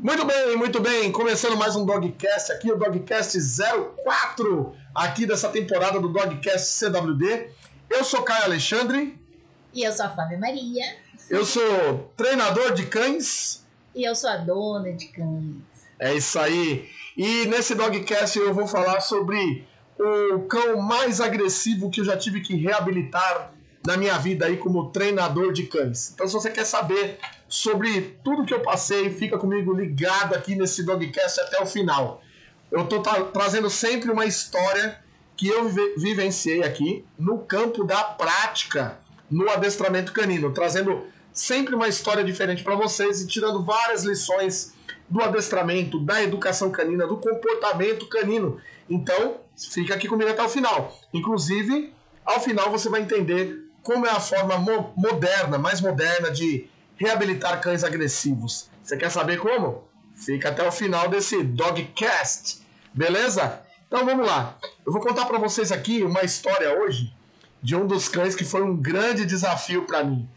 Muito bem, muito bem. Começando mais um Dogcast aqui, o Dogcast 04 aqui dessa temporada do Dogcast CWD. Eu sou Caio Alexandre. E eu sou a Flávia Maria. Eu sou treinador de cães. E eu sou a dona de cães. É isso aí. E nesse Dogcast eu vou falar sobre o cão mais agressivo que eu já tive que reabilitar na minha vida aí como treinador de cães. Então se você quer saber sobre tudo que eu passei, fica comigo ligado aqui nesse Dogcast até o final. Eu tô tra trazendo sempre uma história que eu vi vivenciei aqui no campo da prática, no adestramento canino, trazendo sempre uma história diferente para vocês e tirando várias lições do adestramento, da educação canina, do comportamento canino. Então, fica aqui comigo até o final. Inclusive, ao final você vai entender como é a forma mo moderna, mais moderna de reabilitar cães agressivos. Você quer saber como? Fica até o final desse Dogcast, beleza? Então vamos lá. Eu vou contar para vocês aqui uma história hoje de um dos cães que foi um grande desafio para mim.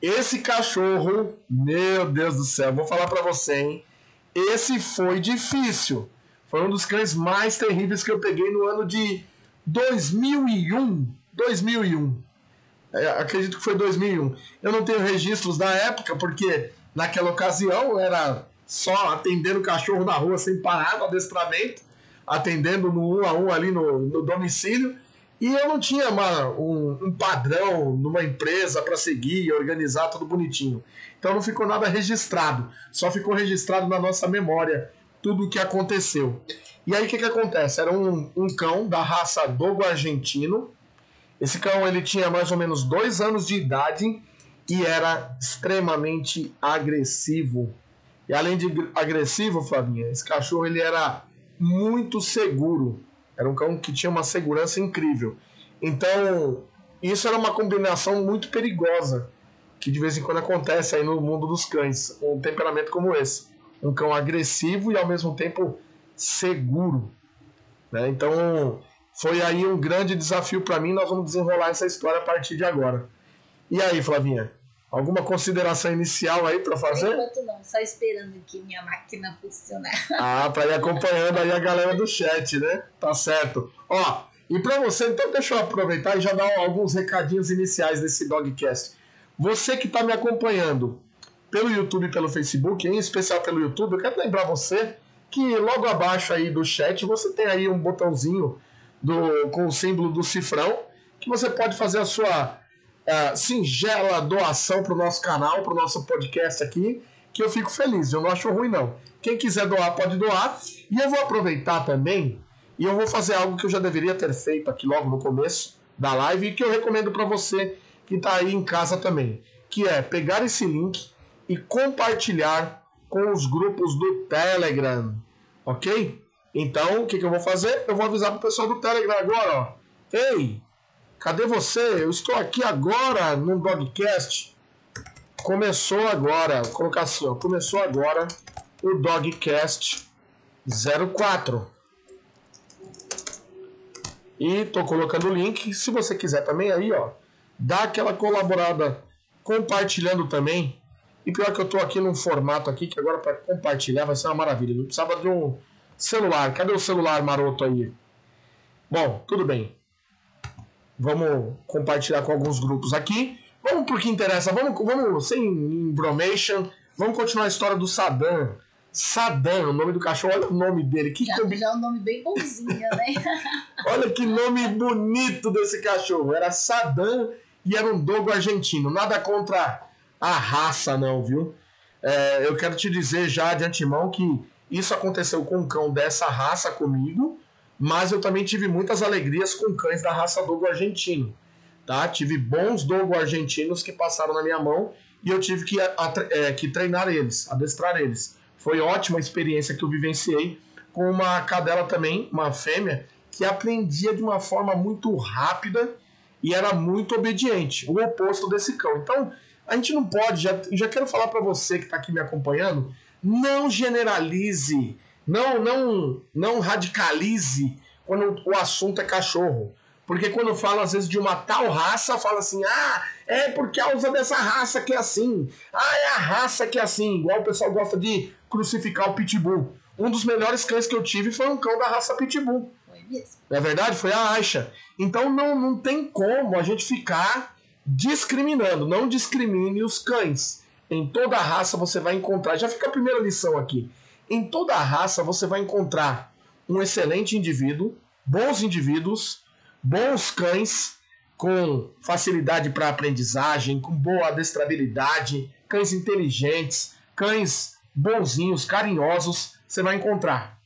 Esse cachorro, meu Deus do céu, vou falar para você, hein? Esse foi difícil. Foi um dos cães mais terríveis que eu peguei no ano de 2001. 2001. É, acredito que foi 2001. Eu não tenho registros da época, porque naquela ocasião era só atendendo cachorro na rua sem parar no adestramento, atendendo no um a um ali no, no domicílio. E eu não tinha uma, um, um padrão numa empresa para seguir e organizar tudo bonitinho. Então não ficou nada registrado, só ficou registrado na nossa memória tudo o que aconteceu. E aí o que, que acontece? Era um, um cão da raça dogo argentino, esse cão ele tinha mais ou menos dois anos de idade e era extremamente agressivo. E além de agressivo, Flavinha, esse cachorro ele era muito seguro. Era um cão que tinha uma segurança incrível. Então, isso era uma combinação muito perigosa, que de vez em quando acontece aí no mundo dos cães. Um temperamento como esse. Um cão agressivo e ao mesmo tempo seguro. Né? Então, foi aí um grande desafio para mim. Nós vamos desenrolar essa história a partir de agora. E aí, Flavinha? Alguma consideração inicial aí para fazer? Enquanto não, só esperando aqui minha máquina funcionar. Ah, para ir acompanhando aí a galera do chat, né? Tá certo. Ó, e para você, então deixa eu aproveitar e já dar alguns recadinhos iniciais desse Dogcast. Você que está me acompanhando pelo YouTube e pelo Facebook, em especial pelo YouTube, eu quero lembrar você que logo abaixo aí do chat você tem aí um botãozinho do, com o símbolo do cifrão, que você pode fazer a sua uh, singela doação para o nosso canal, para o nosso podcast aqui, que eu fico feliz, eu não acho ruim não. Quem quiser doar, pode doar. E eu vou aproveitar também, e eu vou fazer algo que eu já deveria ter feito aqui logo no começo da live, e que eu recomendo para você que está aí em casa também, que é pegar esse link e compartilhar com os grupos do Telegram, ok? Então, o que, que eu vou fazer? Eu vou avisar pro pessoal do Telegram agora, ó. Ei, cadê você? Eu estou aqui agora no Dogcast. Começou agora, vou colocar assim, ó. Começou agora o Dogcast 04. E tô colocando o link. Se você quiser também aí, ó, dá aquela colaborada compartilhando também. E pior que eu tô aqui num formato aqui que agora para compartilhar vai ser uma maravilha. Não precisava de um Celular, cadê o celular maroto aí? Bom, tudo bem. Vamos compartilhar com alguns grupos aqui. Vamos pro que interessa. Vamos, vamos sem embromation. Vamos continuar a história do Saddam. Saddam, o nome do cachorro, olha o nome dele. Que já, combi... já é um nome bem bonzinho, né? olha que nome bonito desse cachorro. Era Saddam e era um dogo argentino. Nada contra a raça, não, viu? É, eu quero te dizer já de antemão que isso aconteceu com um cão dessa raça comigo, mas eu também tive muitas alegrias com cães da raça dogo argentino. Tá? Tive bons dogo argentinos que passaram na minha mão e eu tive que, é, que treinar eles, adestrar eles. Foi ótima a experiência que eu vivenciei com uma cadela também, uma fêmea, que aprendia de uma forma muito rápida e era muito obediente, o oposto desse cão. Então, a gente não pode, já, já quero falar para você que está aqui me acompanhando, não generalize, não, não, não radicalize quando o assunto é cachorro. Porque quando fala, às vezes, de uma tal raça, fala assim: ah, é por causa dessa raça que é assim. Ah, é a raça que é assim. Igual o pessoal gosta de crucificar o Pitbull. Um dos melhores cães que eu tive foi um cão da raça Pitbull. Foi mesmo. Não é verdade? Foi a Aisha. Então não, não tem como a gente ficar discriminando. Não discrimine os cães. Em toda raça você vai encontrar. Já fica a primeira lição aqui. Em toda raça você vai encontrar um excelente indivíduo, bons indivíduos, bons cães com facilidade para aprendizagem, com boa adestrabilidade, cães inteligentes, cães bonzinhos, carinhosos, você vai encontrar.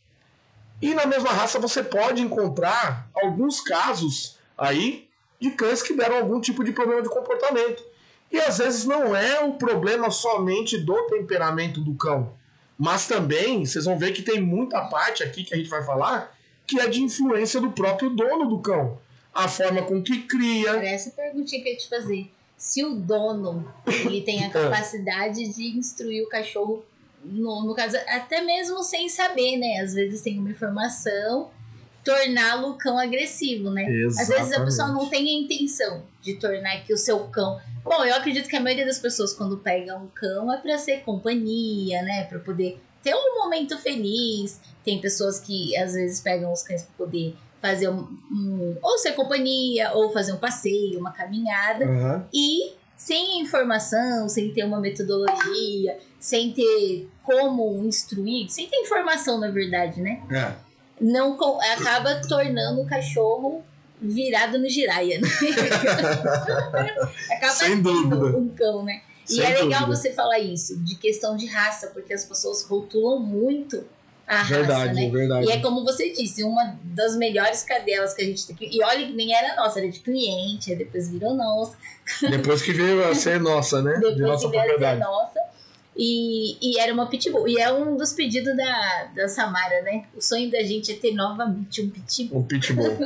E na mesma raça você pode encontrar alguns casos aí de cães que deram algum tipo de problema de comportamento. E às vezes não é o problema somente do temperamento do cão, mas também vocês vão ver que tem muita parte aqui que a gente vai falar que é de influência do próprio dono do cão. A forma com que cria. Era essa perguntinha que eu ia te fazer. Se o dono ele tem a capacidade de instruir o cachorro, no, no caso, até mesmo sem saber, né? Às vezes tem uma informação, torná-lo cão agressivo, né? Às vezes a pessoa não tem a intenção de tornar que o seu cão. Bom, eu acredito que a maioria das pessoas, quando pega um cão, é para ser companhia, né? Para poder ter um momento feliz. Tem pessoas que às vezes pegam os cães para poder fazer um, um, ou ser companhia, ou fazer um passeio, uma caminhada. Uhum. E sem informação, sem ter uma metodologia, sem ter como instruir, sem ter informação, na verdade, né? É. Não acaba tornando o cachorro virado no giraia, né? acaba Sem dúvida. um cão, né? E Sem é legal dúvida. você falar isso, de questão de raça, porque as pessoas rotulam muito a raça, Verdade, né? verdade. E é como você disse, uma das melhores cadelas que a gente tem. E olha que nem era nossa, era de cliente, depois virou nossa, Depois que veio a ser nossa, né? de depois nossa que veio a ser nossa. E, e era uma pitbull. E é um dos pedidos da, da Samara, né? O sonho da gente é ter novamente um pitbull. Um pitbull.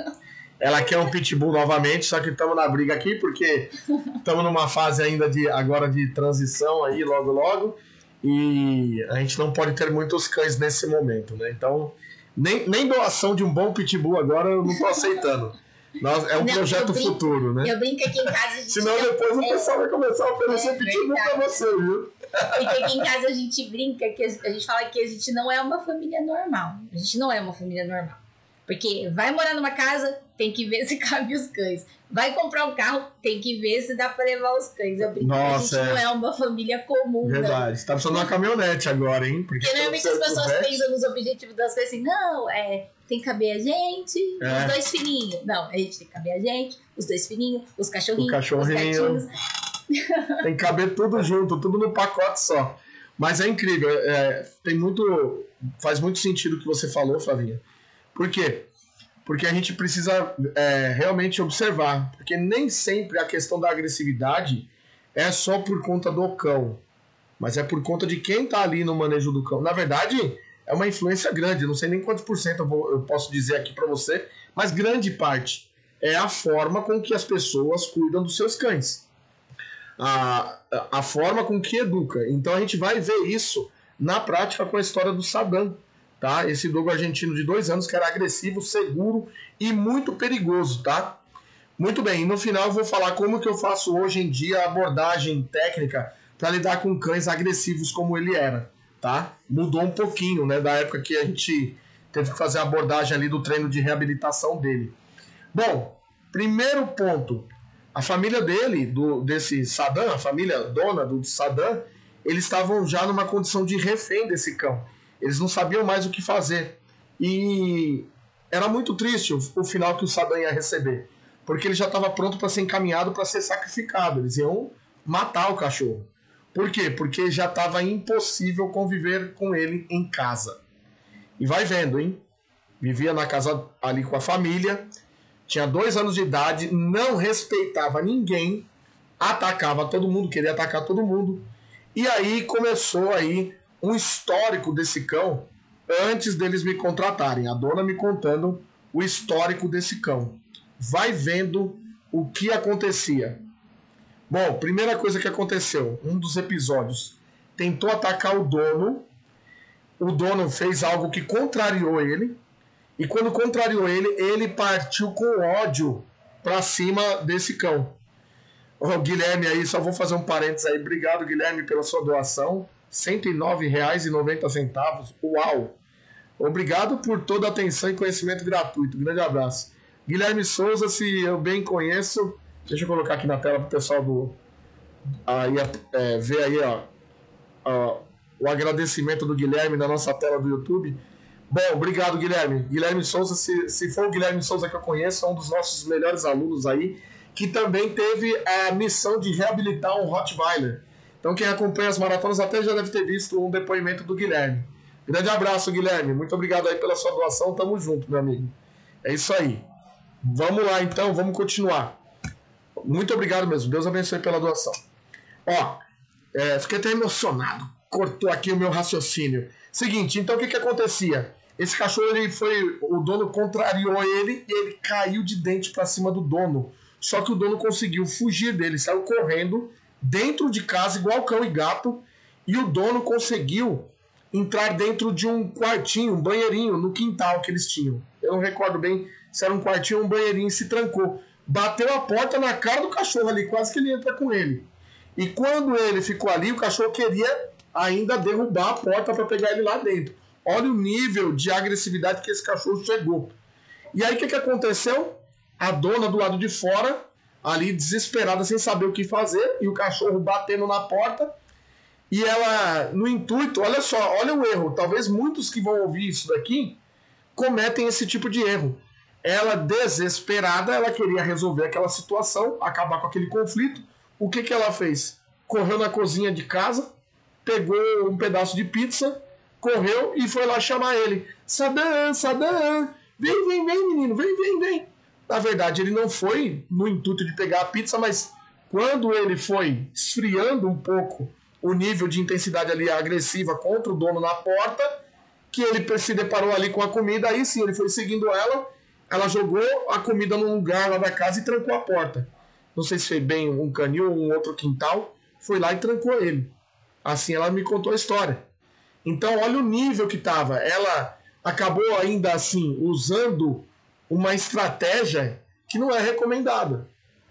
Ela quer um pitbull novamente, só que estamos na briga aqui porque estamos numa fase ainda de agora de transição aí logo logo e a gente não pode ter muitos cães nesse momento, né? Então nem, nem doação de um bom pitbull agora eu não tô aceitando. Nós, é um Não, projeto brinco- futuro, né? Eu brinco aqui em casa, a gente Senão depois o pessoal vai começar a oferecer É pitbull pra você, viu? Porque aqui em casa a gente brinca que a gente fala que a gente não é uma família normal. A gente não é uma família normal. Porque vai morar numa casa, tem que ver se cabe os cães. Vai comprar um carro, tem que ver se dá pra levar os cães. Eu brinco que a Nossa, gente é. não é uma família comum, não. Verdade. Você tá precisando de uma caminhonete agora, hein? Porque normalmente as pessoas conversa- pensam nos objetivos das coisas assim, não, é, tem que caber a gente, É. os dois filhinhos. Não, a gente tem que caber a gente, os dois filhinhos, os cachorrinhos, cachorrinho. os gatinhos. Tem que caber tudo junto, tudo no pacote só. Mas é incrível, é, tem muito. Faz muito sentido o que você falou, Flavinha. Por quê? Porque a gente precisa é, realmente observar. Porque nem sempre a questão da agressividade é só por conta do cão. Mas é por conta de quem tá ali no manejo do cão. Na verdade, é uma influência grande. Não sei nem quantos por cento eu, eu posso dizer aqui para você, mas grande parte é a forma com que as pessoas cuidam dos seus cães a, a forma com que educa. Então a gente vai ver isso na prática com a história do Saddam, tá? Esse dogo argentino de dois anos que era agressivo, seguro e muito perigoso, tá? Muito bem, no final eu vou falar como que eu faço hoje em dia a abordagem técnica para lidar com cães agressivos como ele era, tá? Mudou um pouquinho, né, da época que a gente teve que fazer a abordagem ali do treino de reabilitação dele. Bom, primeiro ponto, a família dele, do, desse Saddam, a família dona do Saddam, eles estavam já numa condição de refém desse cão. Eles não sabiam mais o que fazer. E era muito triste o, o final que o Saddam ia receber. Porque ele já estava pronto para ser encaminhado para ser sacrificado. Eles iam matar o cachorro. Por quê? Porque já estava impossível conviver com ele em casa. E vai vendo, hein? Vivia na casa ali com a família, tinha dois anos de idade, não respeitava ninguém, atacava todo mundo, queria atacar todo mundo. E aí começou aí um histórico desse cão antes deles me contratarem. A dona me contando o histórico desse cão. Vai vendo o que acontecia. Bom, primeira coisa que aconteceu, um dos episódios, tentou atacar o dono. O dono fez algo que contrariou ele. E quando contrariou ele, ele partiu com ódio pra cima desse cão. O Guilherme aí, só vou fazer um parênteses aí. Obrigado, Guilherme, pela sua doação. R$ 109,90. Uau! Obrigado por toda a atenção e conhecimento gratuito. Grande abraço. Guilherme Souza, se eu bem conheço, deixa eu colocar aqui na tela para o pessoal do aí é, ver aí ó, ó, o agradecimento do Guilherme na nossa tela do YouTube. Bom, obrigado Guilherme. Guilherme Souza, se, se for o Guilherme Souza que eu conheço, é um dos nossos melhores alunos aí, que também teve a missão de reabilitar um Rottweiler. Então quem acompanha as maratonas até já deve ter visto um depoimento do Guilherme. Grande abraço, Guilherme. Muito obrigado aí pela sua doação. Tamo junto, meu amigo. É isso aí. Vamos lá, então. Vamos continuar. Muito obrigado mesmo. Deus abençoe pela doação. Ó, é, fiquei até emocionado. Cortou aqui o meu raciocínio. Seguinte, então o que que acontecia? Esse cachorro, ele foi... O dono contrariou ele e ele caiu de dente para cima do dono. Só que o dono conseguiu fugir dele. Saiu correndo dentro de casa, igual cão e gato. E o dono conseguiu entrar dentro de um quartinho, um banheirinho no quintal que eles tinham. Eu não recordo bem se era um quartinho ou um banheirinho e se trancou. Bateu a porta na cara do cachorro ali, quase que ele entra com ele. E quando ele ficou ali, o cachorro queria ainda derrubar a porta para pegar ele lá dentro. Olha o nível de agressividade que esse cachorro chegou. E aí o que, que aconteceu? A dona do lado de fora, ali desesperada, sem saber o que fazer, e o cachorro batendo na porta e ela, no intuito, olha só, olha o erro. Talvez muitos que vão ouvir isso daqui cometem esse tipo de erro. Ela, desesperada, ela queria resolver aquela situação, acabar com aquele conflito. O que, que ela fez? Correu na cozinha de casa, pegou um pedaço de pizza, correu e foi lá chamar ele. Sadam, Sadam, vem, vem, vem, menino, vem, vem, vem. Na verdade, ele não foi no intuito de pegar a pizza, mas quando ele foi esfriando um pouco o nível de intensidade ali agressiva contra o dono na porta, que ele se deparou ali com a comida, aí sim, ele foi seguindo ela, ela jogou a comida num lugar lá da casa e trancou a porta. Não sei se foi bem um canil ou um outro quintal, foi lá e trancou ele. Assim ela me contou a história. Então, olha o nível que estava. Ela acabou ainda assim usando uma estratégia que não é recomendada.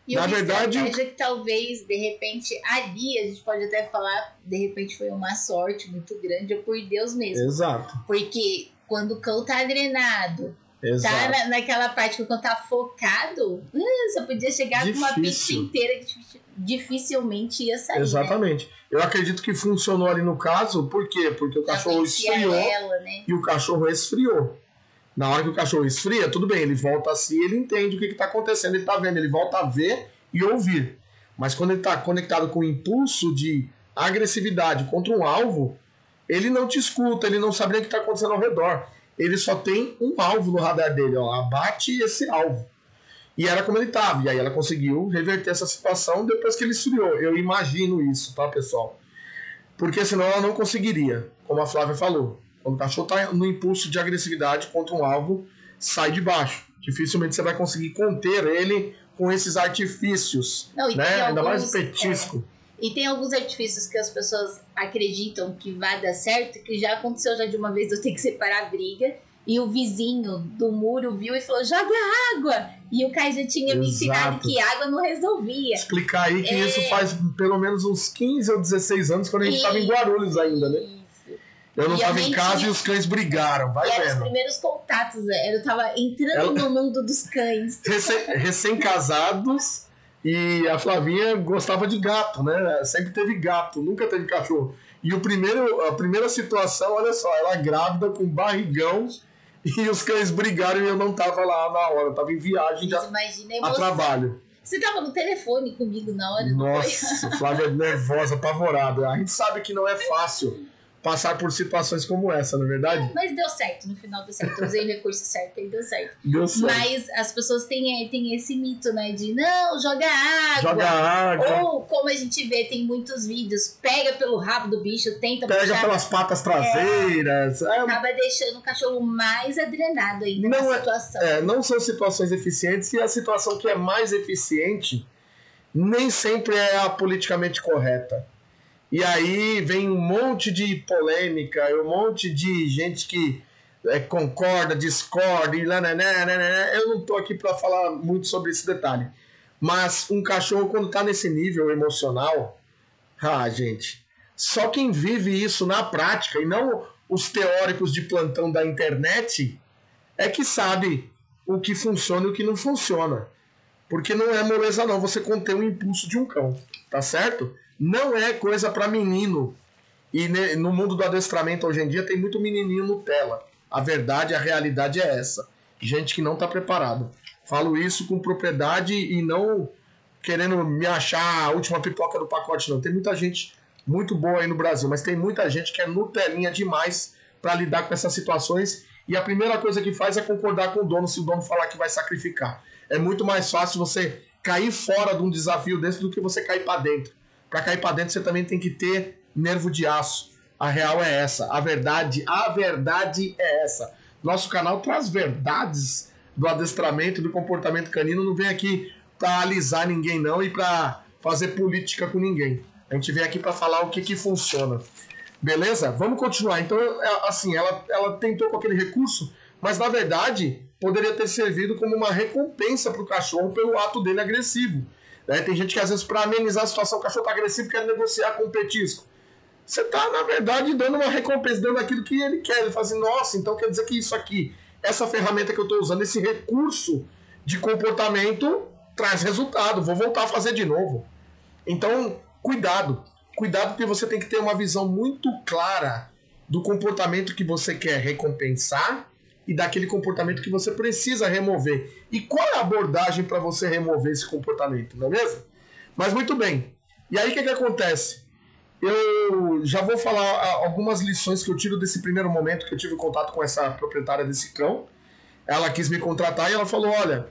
E Na uma verdade, estratégia que talvez, de repente, ali a gente pode até falar, de repente foi uma sorte muito grande, ou por Deus mesmo. Exato. Porque quando o cão tá drenado, tá Exato. tá na, naquela parte que o cão tá focado, uh, você podia chegar Difícil. com uma pizza inteira que dificilmente ia sair. Né? Exatamente. Né? Eu acredito que funcionou ali no caso, por quê? Porque o cachorro esfriou ela, né? e o cachorro esfriou. Na hora que o cachorro esfria, tudo bem, ele volta a si, ele entende o que está acontecendo, ele está vendo, ele volta a ver e ouvir. Mas quando ele está conectado com o impulso de agressividade contra um alvo, ele não te escuta, ele não sabe nem o que está acontecendo ao redor. Ele só tem um alvo no radar dele, ó, abate esse alvo. E era como ele estava. E aí ela conseguiu reverter essa situação depois que ele esfriou. Eu imagino isso, tá, pessoal? Porque senão ela não conseguiria, como a Flávia falou. Quando o cachorro está no impulso de agressividade contra um alvo, sai de baixo. Dificilmente você vai conseguir conter ele com esses artifícios. Não, né? Ainda mais o petisco. É, e tem alguns artifícios que as pessoas acreditam que vai dar certo, que já aconteceu já de uma vez eu ter que separar a briga. E o vizinho do muro viu e falou: joga água! E o Kai já tinha Exato. me ensinado que água não resolvia. Explicar aí que é... isso faz pelo menos uns 15 ou 16 anos, quando a gente estava em Guarulhos ainda, né? Eu não estava em casa e os cães brigaram, vai e vendo. os primeiros contatos, né? eu tava entrando Ela... no mundo dos cães. Recém-casados e a Flavinha gostava de gato, né? Sempre teve gato, nunca teve cachorro. E o primeiro, a primeira situação, olha só, ela grávida com barrigão e os cães brigaram e eu não tava lá na hora, eu tava em viagem já a, a trabalho. Você tava no telefone comigo na hora, Nossa, Flávia nervosa, apavorada. A gente sabe que não é fácil passar por situações como essa, não é verdade? Mas deu certo, no final deu certo. Eu usei o recurso certo e deu certo. Deu certo. Mas as pessoas têm, têm esse mito, né? De não, joga água. Joga água. Ou, como a gente vê, tem muitos vídeos, pega pelo rabo do bicho, tenta Pega puxar, pelas patas traseiras. É, é, acaba deixando o cachorro mais adrenado ainda não na é, situação. É, não são situações eficientes e a situação que é mais eficiente nem sempre é a politicamente correta. E aí vem um monte de polêmica, um monte de gente que é, concorda, discorda, e lá, né, né, né, né, eu não tô aqui para falar muito sobre esse detalhe. Mas um cachorro, quando tá nesse nível emocional, ah, gente, só quem vive isso na prática e não os teóricos de plantão da internet é que sabe o que funciona e o que não funciona. Porque não é moleza não você conter o impulso de um cão, tá certo? Não é coisa para menino. E no mundo do adestramento hoje em dia tem muito menininho Nutella. A verdade, a realidade é essa. Gente que não está preparado. Falo isso com propriedade e não querendo me achar a última pipoca do pacote, não. Tem muita gente muito boa aí no Brasil, mas tem muita gente que é Nutelinha demais para lidar com essas situações. E a primeira coisa que faz é concordar com o dono se o dono falar que vai sacrificar. É muito mais fácil você cair fora de um desafio desse do que você cair para dentro. Para cair para dentro você também tem que ter nervo de aço. A real é essa. A verdade, a verdade é essa. Nosso canal traz verdades do adestramento, do comportamento canino. Não vem aqui para alisar ninguém não e para fazer política com ninguém. A gente vem aqui para falar o que que funciona. Beleza? Vamos continuar. Então, é, assim, ela, ela tentou com aquele recurso, mas na verdade poderia ter servido como uma recompensa para o cachorro pelo ato dele agressivo. Né? Tem gente que às vezes, para amenizar a situação, o cachorro está agressivo quer negociar com o petisco. Você está, na verdade, dando uma recompensa, dando aquilo que ele quer. Ele fala assim, nossa, então quer dizer que isso aqui, essa ferramenta que eu estou usando, esse recurso de comportamento traz resultado, vou voltar a fazer de novo. Então, cuidado. Cuidado porque você tem que ter uma visão muito clara do comportamento que você quer recompensar e daquele comportamento que você precisa remover. E qual é a abordagem para você remover esse comportamento, não é mesmo? Mas muito bem. E aí o que, que acontece? Eu já vou falar algumas lições que eu tiro desse primeiro momento que eu tive contato com essa proprietária desse cão. Ela quis me contratar e ela falou: Olha,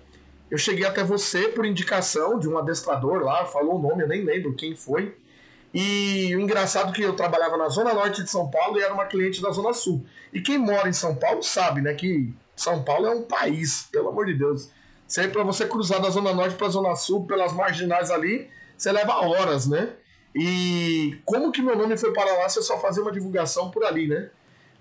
eu cheguei até você por indicação de um adestrador lá, falou o nome, eu nem lembro quem foi. E o engraçado é que eu trabalhava na zona norte de São Paulo e era uma cliente da zona sul. E quem mora em São Paulo sabe, né, que São Paulo é um país, pelo amor de Deus. Sempre para você cruzar da zona norte para a zona sul, pelas marginais ali, você leva horas, né? E como que meu nome foi para lá se eu só fazia uma divulgação por ali, né?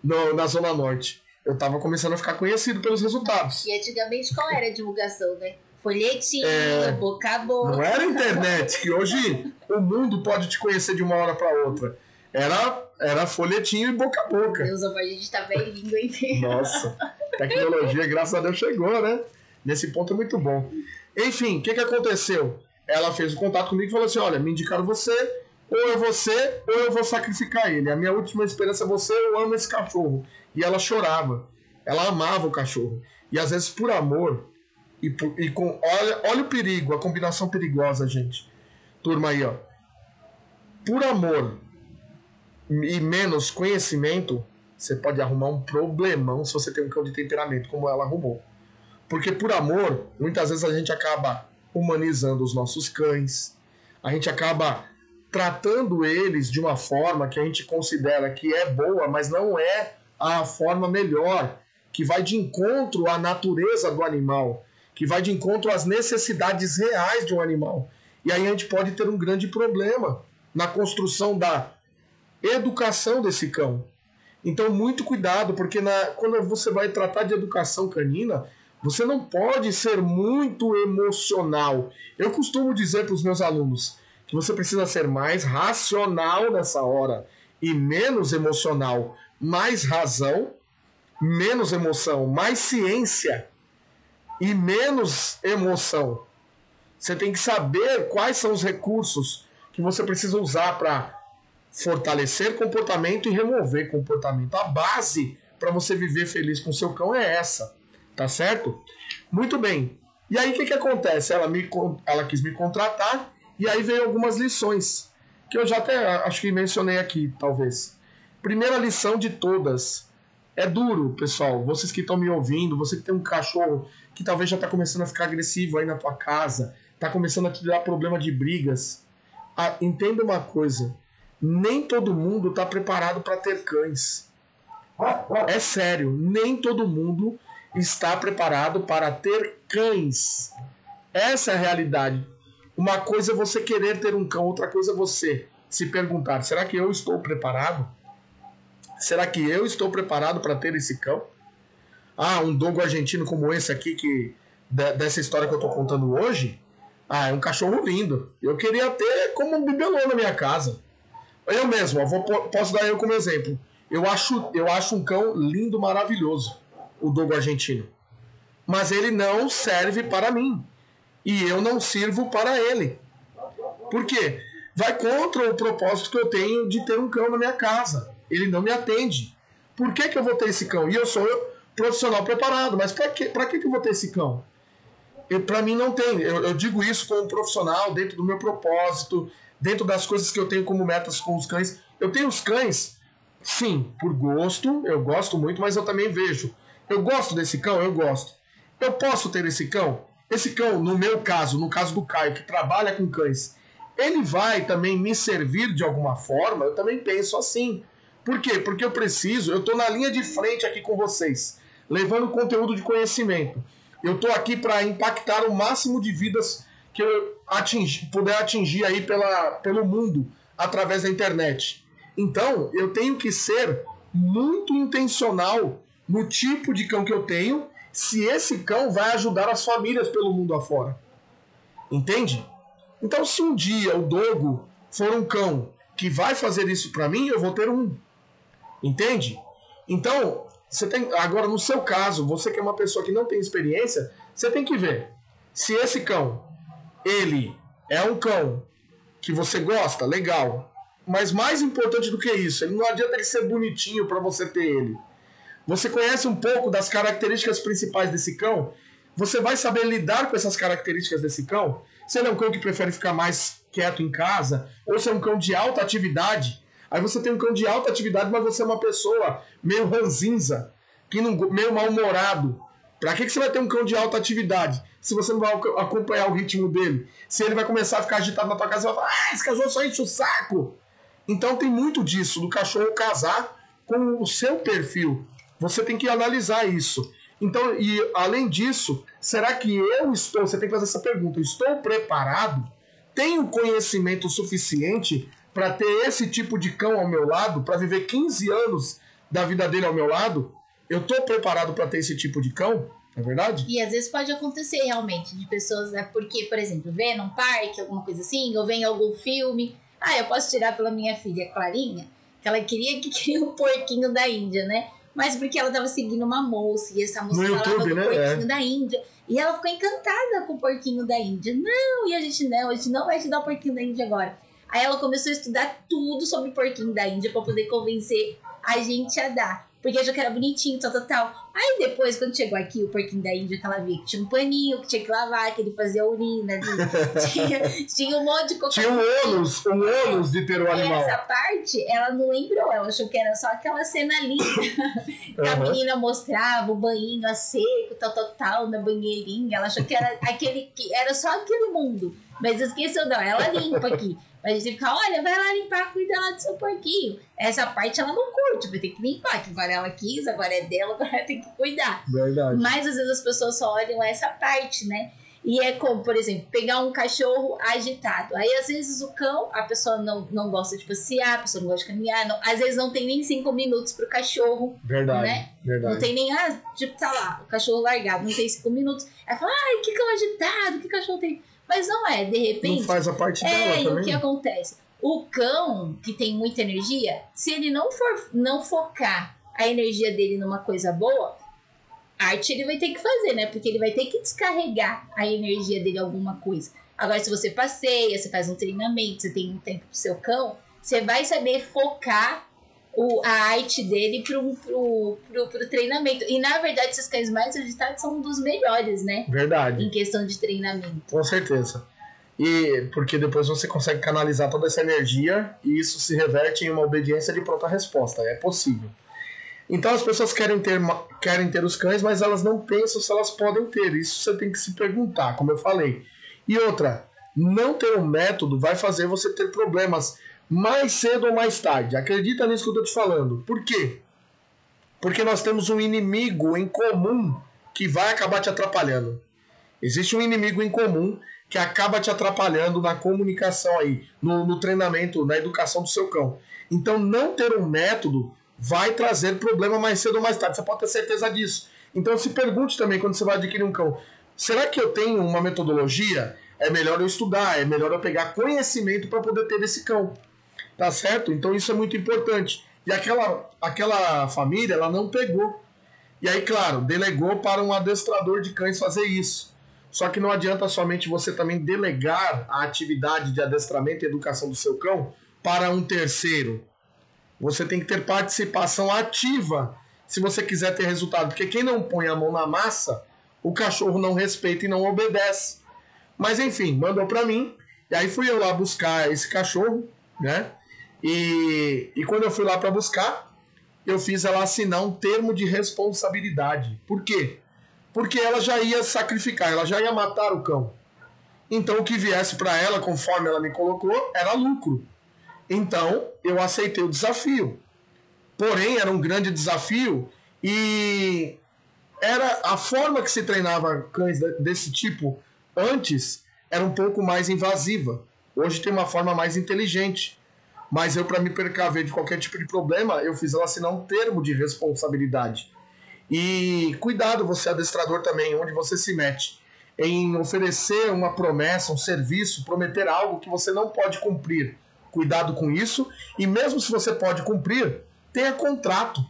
No, na zona norte. Eu tava começando a ficar conhecido pelos resultados. E antigamente qual era a divulgação, né? folhetinho, é, boca a boca. Não era internet, que hoje o mundo pode te conhecer de uma hora para outra. Era, era folhetinho e boca a boca. Deus, a gente tá bem lindo, hein? Nossa, tecnologia, graças a Deus, chegou, né? Nesse ponto é muito bom. Enfim, o que, que aconteceu? Ela fez o contato comigo e falou assim: olha, me indicaram você, ou eu vou ser, ou eu vou sacrificar ele. A minha última esperança é você, eu amo esse cachorro. E ela chorava. Ela amava o cachorro. E às vezes, por amor, e, e com. Olha, olha o perigo, a combinação perigosa, gente. Turma aí, ó. Por amor e menos conhecimento, você pode arrumar um problemão se você tem um cão de temperamento, como ela arrumou. Porque por amor, muitas vezes a gente acaba humanizando os nossos cães, a gente acaba tratando eles de uma forma que a gente considera que é boa, mas não é a forma melhor, que vai de encontro à natureza do animal que vai de encontro às necessidades reais de um animal. E aí a gente pode ter um grande problema na construção da educação desse cão. Então, muito cuidado, porque na, quando você vai tratar de educação canina, você não pode ser muito emocional. Eu costumo dizer para os meus alunos que você precisa ser mais racional nessa hora e menos emocional. Mais razão, menos emoção, mais ciência e menos emoção. Você tem que saber quais são os recursos que você precisa usar para fortalecer comportamento e remover comportamento. A base para você viver feliz com seu cão é essa, tá certo? Muito bem. E aí o que, que acontece? Ela, me, ela quis me contratar e aí veio algumas lições que eu já até acho que mencionei aqui, talvez. Primeira lição de todas. É duro, pessoal. Vocês que estão me ouvindo, você que tem um cachorro que talvez já está começando a ficar agressivo aí na tua casa, está começando a te dar problema de brigas. Ah, entenda uma coisa: nem todo mundo está preparado para ter cães. É sério, nem todo mundo está preparado para ter cães. Essa é a realidade. Uma coisa é você querer ter um cão, outra coisa é você se perguntar: será que eu estou preparado? Será que eu estou preparado para ter esse cão? Ah, um dogo argentino como esse aqui, que dessa história que eu tô contando hoje, ah, é um cachorro lindo. Eu queria ter como um bibelô na minha casa. Eu mesmo, eu vou, posso dar eu como exemplo. Eu acho, eu acho um cão lindo, maravilhoso, o dogo argentino. Mas ele não serve para mim. E eu não sirvo para ele. Por quê? Vai contra o propósito que eu tenho de ter um cão na minha casa. Ele não me atende. Por que, que eu vou ter esse cão? E eu sou profissional preparado, mas para que, que, que eu vou ter esse cão? Para mim não tem. Eu, eu digo isso como profissional, dentro do meu propósito, dentro das coisas que eu tenho como metas com os cães. Eu tenho os cães, sim, por gosto, eu gosto muito, mas eu também vejo. Eu gosto desse cão, eu gosto. Eu posso ter esse cão? Esse cão, no meu caso, no caso do Caio, que trabalha com cães, ele vai também me servir de alguma forma? Eu também penso assim. Por quê? Porque eu preciso, eu estou na linha de frente aqui com vocês, levando conteúdo de conhecimento. Eu estou aqui para impactar o máximo de vidas que eu atingir, puder atingir aí pela, pelo mundo através da internet. Então, eu tenho que ser muito intencional no tipo de cão que eu tenho, se esse cão vai ajudar as famílias pelo mundo afora. Entende? Então, se um dia o Dogo for um cão que vai fazer isso para mim, eu vou ter um. Entende? Então, você tem agora no seu caso, você que é uma pessoa que não tem experiência, você tem que ver se esse cão ele é um cão que você gosta, legal. Mas mais importante do que isso, ele não adianta ele ser bonitinho para você ter ele. Você conhece um pouco das características principais desse cão? Você vai saber lidar com essas características desse cão? Se ele é um cão que prefere ficar mais quieto em casa, ou se é um cão de alta atividade. Aí você tem um cão de alta atividade, mas você é uma pessoa meio ranzinza, que não, meio mal-humorado. Pra que, que você vai ter um cão de alta atividade? se você não vai acompanhar o ritmo dele. Se ele vai começar a ficar agitado na tua casa, você vai falar, ah, esse cachorro só enche o saco. Então tem muito disso, do cachorro casar com o seu perfil. Você tem que analisar isso. Então, e além disso, será que eu estou, você tem que fazer essa pergunta, estou preparado? Tenho conhecimento suficiente para ter esse tipo de cão ao meu lado, para viver 15 anos da vida dele ao meu lado? Eu estou preparado para ter esse tipo de cão? É verdade? E às vezes pode acontecer realmente de pessoas, né? Porque, por exemplo, vê num parque, alguma coisa assim, ou vem algum filme. Ah, eu posso tirar pela minha filha Clarinha, que ela queria que queria o um porquinho da Índia, né? Mas porque ela tava seguindo uma moça e essa moça no falava YouTube, do né? porquinho É. da Índia. E ela ficou encantada com o porquinho da Índia. Não, e a gente não, a gente não vai te dar o porquinho da Índia agora. Aí ela começou a estudar tudo sobre o porquinho da Índia pra poder convencer a gente a dar. Porque achou que era bonitinho, tal, tal, tal. Aí depois, quando chegou aqui, o porquinho da Índia, que ela via que tinha um paninho, que tinha que lavar, que ele fazia urina, que tinha, tinha um monte de coisa. Tinha um ônus, um ônus de ter o animal. Essa parte, ela não lembrou, ela achou que era só aquela cena linda. que a Aham. menina mostrava o banhinho a seco, tal, tal, tal, na banheirinha. Ela achou que era aquele que era só aquele mundo. Mas esqueceu, não, ela limpa aqui. A gente fica, olha, vai lá limpar, cuida lá do seu porquinho. Essa parte ela não curte, vai ter que limpar, que agora ela quis, agora é dela, agora tem que cuidar. Verdade. Mas às vezes as pessoas só olham essa parte, né? E é como, por exemplo, pegar um cachorro agitado. Aí às vezes o cão, a pessoa não, não gosta de passear, a pessoa não gosta de caminhar, não- às vezes não tem nem cinco minutos pro cachorro, Verdade. né? Verdade. Não tem nem, ah, tipo, tá lá, o cachorro largado, não tem cinco minutos. Aí fala, ai, que cão agitado, que cachorro tem. Mas não é, de Não repente. faz a parte É, dela e o que acontece? O cão, que tem muita energia, se ele não for não focar a energia dele numa coisa boa, arte ele vai ter que fazer, né? Porque ele vai ter que descarregar a energia dele em alguma coisa. Agora, se você passeia, você faz um treinamento, você tem um tempo pro seu cão, você vai saber focar o, a arte dele pro, pro, pro, pro treinamento. E na verdade, esses cães mais agitados são um dos melhores, né? Verdade. Em questão de treinamento. Com certeza. E porque depois você consegue canalizar toda essa energia e isso se reverte em uma obediência de pronta resposta. É possível. Então as pessoas querem ter, querem ter os cães, mas elas não pensam se elas podem ter. Isso você tem que se perguntar, como eu falei. E outra, não ter um método vai fazer você ter problemas mais cedo ou mais tarde. Acredita nisso que eu tô te falando. Por quê? Porque nós temos um inimigo em comum que vai acabar te atrapalhando. Existe um inimigo em comum que acaba te atrapalhando na comunicação aí, no, no treinamento, na educação do seu cão. Então, não ter um método vai trazer problema mais cedo ou mais tarde. Você pode ter certeza disso. Então se pergunte também quando você vai adquirir um cão: será que eu tenho uma metodologia? É melhor eu estudar, é melhor eu pegar conhecimento para poder ter esse cão. Tá certo? Então isso é muito importante. E aquela, aquela família, ela não pegou. E aí, claro, delegou para um adestrador de cães fazer isso. Só que não adianta somente você também delegar a atividade de adestramento e educação do seu cão para um terceiro. Você tem que ter participação ativa se você quiser ter resultado. Porque quem não põe a mão na massa, o cachorro não respeita e não obedece. Mas enfim, mandou para mim. E aí fui eu lá buscar esse cachorro, né? E, e quando eu fui lá para buscar, eu fiz ela assinar um termo de responsabilidade. Por quê? Porque ela já ia sacrificar, ela já ia matar o cão. Então o que viesse para ela, conforme ela me colocou, era lucro. Então eu aceitei o desafio. Porém, era um grande desafio e era a forma que se treinava cães desse tipo antes era um pouco mais invasiva. Hoje tem uma forma mais inteligente. Mas eu, para me precaver de qualquer tipo de problema, eu fiz ela assinar um termo de responsabilidade. E cuidado, você adestrador também, onde você se mete em oferecer uma promessa, um serviço, prometer algo que você não pode cumprir. Cuidado com isso. E mesmo se você pode cumprir, tenha contrato.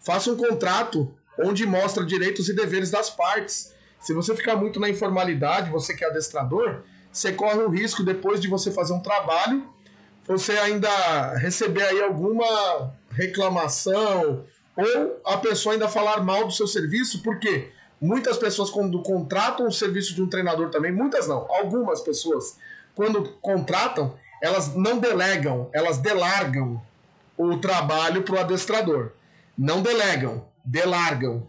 Faça um contrato onde mostra direitos e deveres das partes. Se você ficar muito na informalidade, você que é adestrador, você corre o risco depois de você fazer um trabalho, você ainda receber aí alguma reclamação ou a pessoa ainda falar mal do seu serviço, porque muitas pessoas quando contratam o serviço de um treinador também, muitas não, algumas pessoas quando contratam, elas não delegam, elas delargam o trabalho para o adestrador. Não delegam, delargam.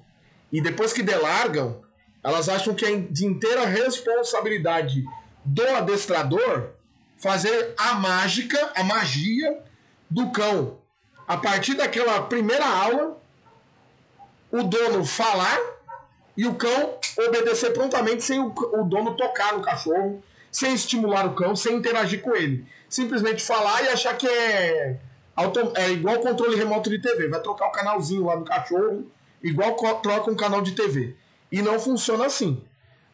E depois que delargam, elas acham que é de inteira responsabilidade do adestrador fazer a mágica, a magia do cão. A partir daquela primeira aula, o dono falar e o cão obedecer prontamente sem o, dono tocar no cachorro, sem estimular o cão, sem interagir com ele. Simplesmente falar e achar que é é igual controle remoto de TV, vai trocar o canalzinho lá do cachorro, igual troca um canal de TV. E não funciona assim.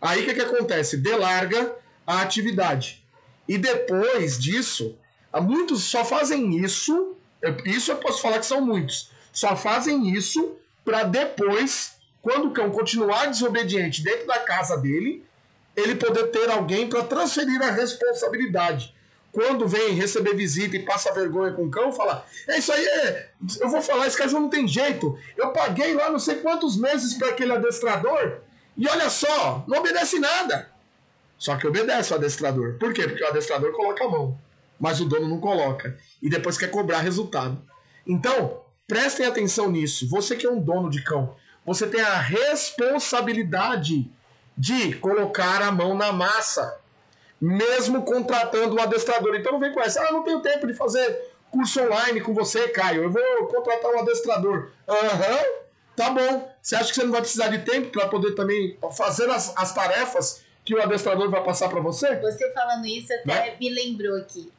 Aí o que, que acontece? Delarga a atividade. E depois disso, muitos só fazem isso, isso eu posso falar que são muitos, só fazem isso para depois, quando o cão continuar desobediente dentro da casa dele, ele poder ter alguém para transferir a responsabilidade quando vem receber visita e passa vergonha com o cão, fala: É isso aí, é, eu vou falar, esse cachorro não tem jeito. Eu paguei lá não sei quantos meses para aquele adestrador e olha só, não obedece nada. Só que obedece o adestrador. Por quê? Porque o adestrador coloca a mão, mas o dono não coloca. E depois quer cobrar resultado. Então, prestem atenção nisso. Você que é um dono de cão, você tem a responsabilidade de colocar a mão na massa mesmo contratando um adestrador. Então não vem com essa, ah, não tenho tempo de fazer curso online com você, Caio, eu vou contratar um adestrador. Aham, uhum, tá bom. Você acha que você não vai precisar de tempo para poder também fazer as, as tarefas que o adestrador vai passar para você? Você falando isso até né? me lembrou aqui.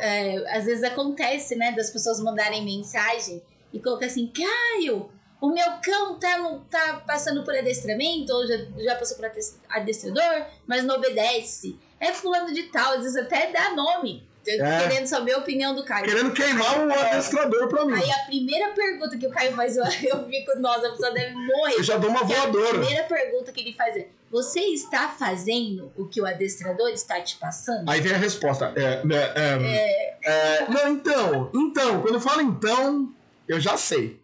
É, às vezes acontece, né, das pessoas mandarem mensagem e colocar assim, Caio, o meu cão tá, tá passando por adestramento, ou já, já passou por adestrador, mas não obedece é fulano de tal, às vezes até dá nome. É. Querendo saber a opinião do Caio. Querendo queimar o adestrador pra mim. Aí a primeira pergunta que o Caio faz, eu, eu fico, nossa, a pessoa deve morrer. Eu já dou uma voadora. A primeira pergunta que ele faz é: Você está fazendo o que o adestrador está te passando? Aí vem a resposta. É, é, é, é não, então. Então, quando eu falo então, eu já sei.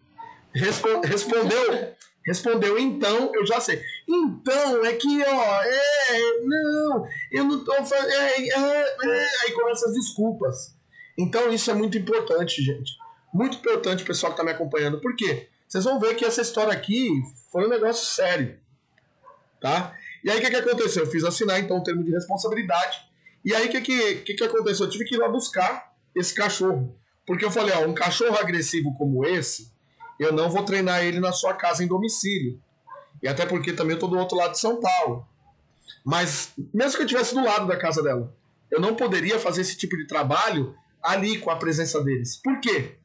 Respo respondeu Respondeu, então, eu já sei. Então, é que, ó, é, não, eu não tô fazendo. É, é, é, aí começam as desculpas. Então, isso é muito importante, gente. Muito importante, pessoal que tá me acompanhando. Por quê? Vocês vão ver que essa história aqui foi um negócio sério. Tá? E aí, o que, que aconteceu? Eu fiz assinar, então, o termo de responsabilidade. E aí, o que, que, que, que aconteceu? Eu tive que ir lá buscar esse cachorro. Porque eu falei, ó, um cachorro agressivo como esse eu não vou treinar ele na sua casa em domicílio. E até porque também eu estou do outro lado de São Paulo. Mas mesmo que eu estivesse do lado da casa dela, eu não poderia fazer esse tipo de trabalho ali com a presença deles. Por quê?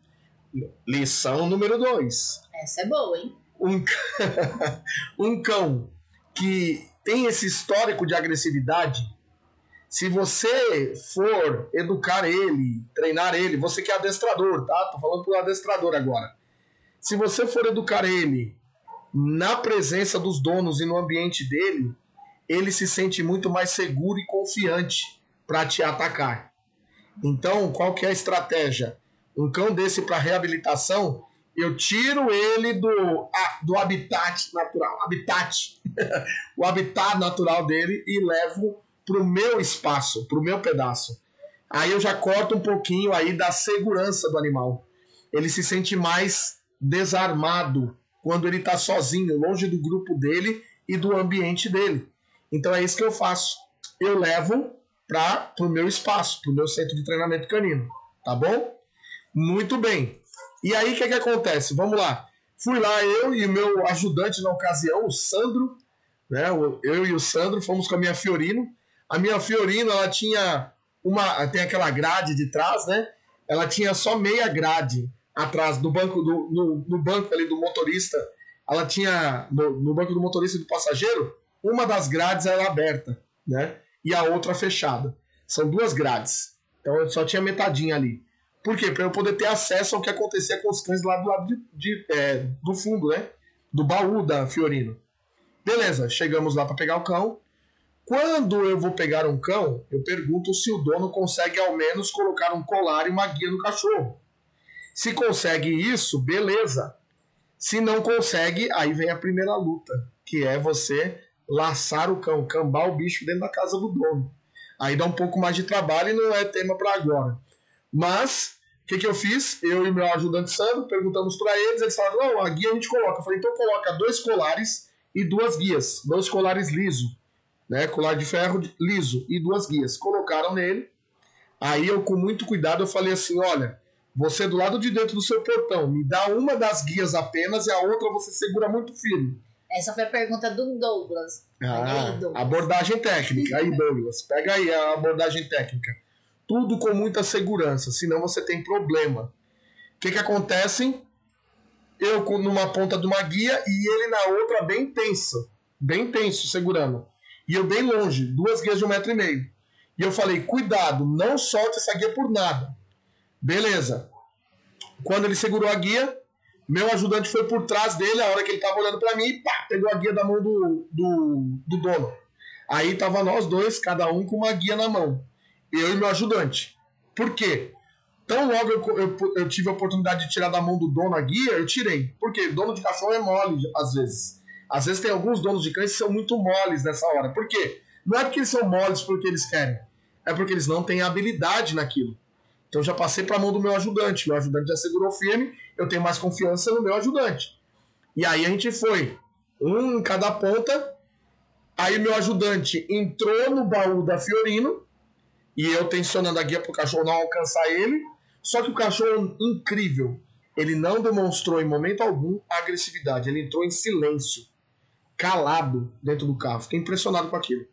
Lição número 2. Essa é boa, hein? um, um cão que tem esse histórico de agressividade, se você for educar ele, treinar ele, você que é adestrador, tá? Tô falando pro adestrador agora. Se você for educar ele na presença dos donos e no ambiente dele, ele se sente muito mais seguro e confiante para te atacar. Então, qual que é a estratégia? Um cão desse para reabilitação, eu tiro ele do, do habitat natural, habitat, o habitat natural dele e levo para o meu espaço, para o meu pedaço. Aí eu já corto um pouquinho aí da segurança do animal. Ele se sente mais desarmado quando ele está sozinho, longe do grupo dele e do ambiente dele. Então é isso que eu faço. Eu levo para o meu espaço, para o meu centro de treinamento canino. Tá bom? Muito bem. E aí o que, que acontece? Vamos lá. Fui lá, eu e o meu ajudante na ocasião, o Sandro, né? Eu e o Sandro fomos com a minha Fiorino. A minha Fiorino, ela tinha uma. Tem aquela grade de trás, né? Ela tinha só meia grade atrás do banco do no, no banco ali do motorista. Ela tinha no, no banco do motorista e do passageiro, uma das grades era aberta, né? E a outra fechada. São duas grades. Então eu só tinha metadinha ali. Por quê? Para eu poder ter acesso ao que acontecia com os cães lá do lado de, de é, do fundo, né? Do baú da Fiorino. Beleza, chegamos lá para pegar o cão. Quando eu vou pegar um cão, eu pergunto se o dono consegue ao menos colocar um colar e uma guia no cachorro. Se consegue isso, beleza. Se não consegue, aí vem a primeira luta, que é você laçar o cão, cambar o bicho dentro da casa do dono. Aí dá um pouco mais de trabalho e não é tema para agora. Mas, o que, que eu fiz? Eu e meu ajudante Sandro perguntamos para eles, eles falaram: não, a guia a gente coloca. Eu falei: então coloca dois colares e duas guias, dois colares liso, né? Colar de ferro liso e duas guias. Colocaram nele. Aí eu, com muito cuidado, eu falei assim: olha, você do lado de dentro do seu portão, me dá uma das guias apenas e a outra você segura muito firme. Essa foi a pergunta do Douglas. Ah, aí, Douglas. abordagem técnica. Aí, Douglas, pega aí a abordagem técnica. Tudo com muita segurança, senão você tem problema. O que, que acontece? Eu numa ponta de uma guia e ele na outra bem tenso. Bem tenso, segurando. E eu bem longe, duas guias de um metro e meio. E eu falei, cuidado, não solte essa guia por nada. Beleza. Quando ele segurou a guia, meu ajudante foi por trás dele, a hora que ele tava olhando para mim, e pá, pegou a guia da mão do, do, do dono. Aí tava nós dois, cada um com uma guia na mão. Eu e meu ajudante. Por quê? Tão logo eu, eu, eu, tive a oportunidade de tirar da mão do dono a guia, eu tirei. Porque dono de cachorro é mole, às vezes. Às vezes tem alguns donos de cães que são muito moles nessa hora. Por quê? Não é porque eles são moles porque eles querem. É porque eles não têm habilidade naquilo. Então já passei para a mão do meu ajudante. Meu ajudante já segurou firme, eu tenho mais confiança no meu ajudante. E aí a gente foi, um em cada ponta. Aí meu ajudante entrou no baú da Fiorino e eu tensionando a guia para o cachorro não alcançar ele. Só que o cachorro, incrível, ele não demonstrou em momento algum agressividade. Ele entrou em silêncio, calado dentro do carro. Fiquei impressionado com aquilo.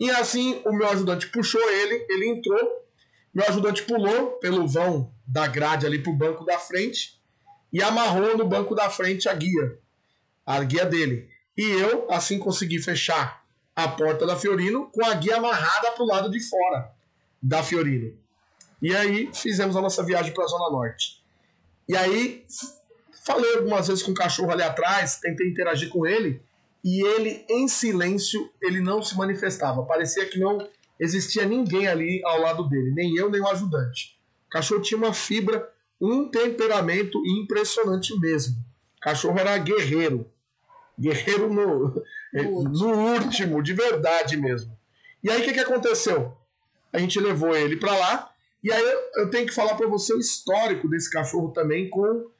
E assim o meu ajudante puxou ele, ele entrou meu ajudante pulou pelo vão da grade ali pro banco da frente e amarrou no banco da frente a guia, a guia dele. E eu, assim, consegui fechar a porta da Fiorino com a guia amarrada pro lado de fora da Fiorino. E aí fizemos a nossa viagem para a Zona Norte. E aí falei algumas vezes com o cachorro ali atrás, tentei interagir com ele, e ele, em silêncio, ele não se manifestava. Parecia que não existia ninguém ali ao lado dele, nem eu, nem o ajudante. O cachorro tinha uma fibra, um temperamento impressionante mesmo. O cachorro era guerreiro. Guerreiro no, no último, de verdade mesmo. E aí o que, que aconteceu? A gente levou ele para lá. E aí eu tenho que falar para você o histórico desse cachorro também, com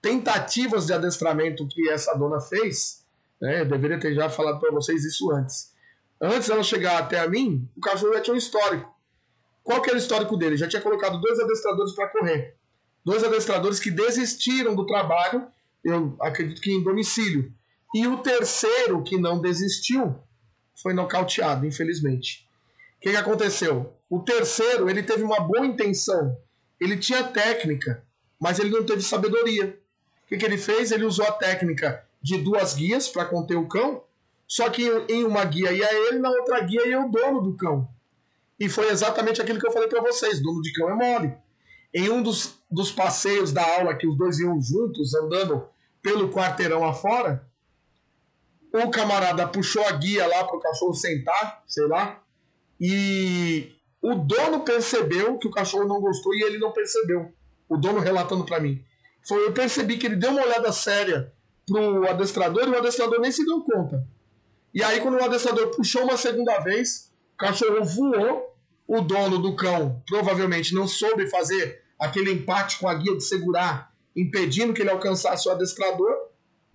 tentativas de adestramento que essa dona fez. Né? Eu deveria ter já falado para vocês isso antes. Antes dela chegar até a mim, o cachorro já tinha um histórico. Qual que era o histórico dele? Já tinha colocado dois adestradores para correr. Dois adestradores que desistiram do trabalho, eu acredito que em domicílio. E o terceiro, que não desistiu, foi nocauteado, infelizmente. O que, que aconteceu? O terceiro, ele teve uma boa intenção. Ele tinha técnica, mas ele não teve sabedoria. O que, que ele fez? Ele usou a técnica de duas guias para conter o cão, só que em uma guia ia ele, na outra guia ia o dono do cão. E foi exatamente aquilo que eu falei para vocês: dono de cão é mole. Em um dos, dos passeios da aula que os dois iam juntos, andando pelo quarteirão afora, o camarada puxou a guia lá para o cachorro sentar, sei lá, e o dono percebeu que o cachorro não gostou e ele não percebeu. O dono relatando para mim. Foi, eu percebi que ele deu uma olhada séria pro adestrador e o adestrador nem se deu conta. E aí, quando o adestrador puxou uma segunda vez, o cachorro voou, o dono do cão provavelmente não soube fazer aquele empate com a guia de segurar, impedindo que ele alcançasse o adestrador.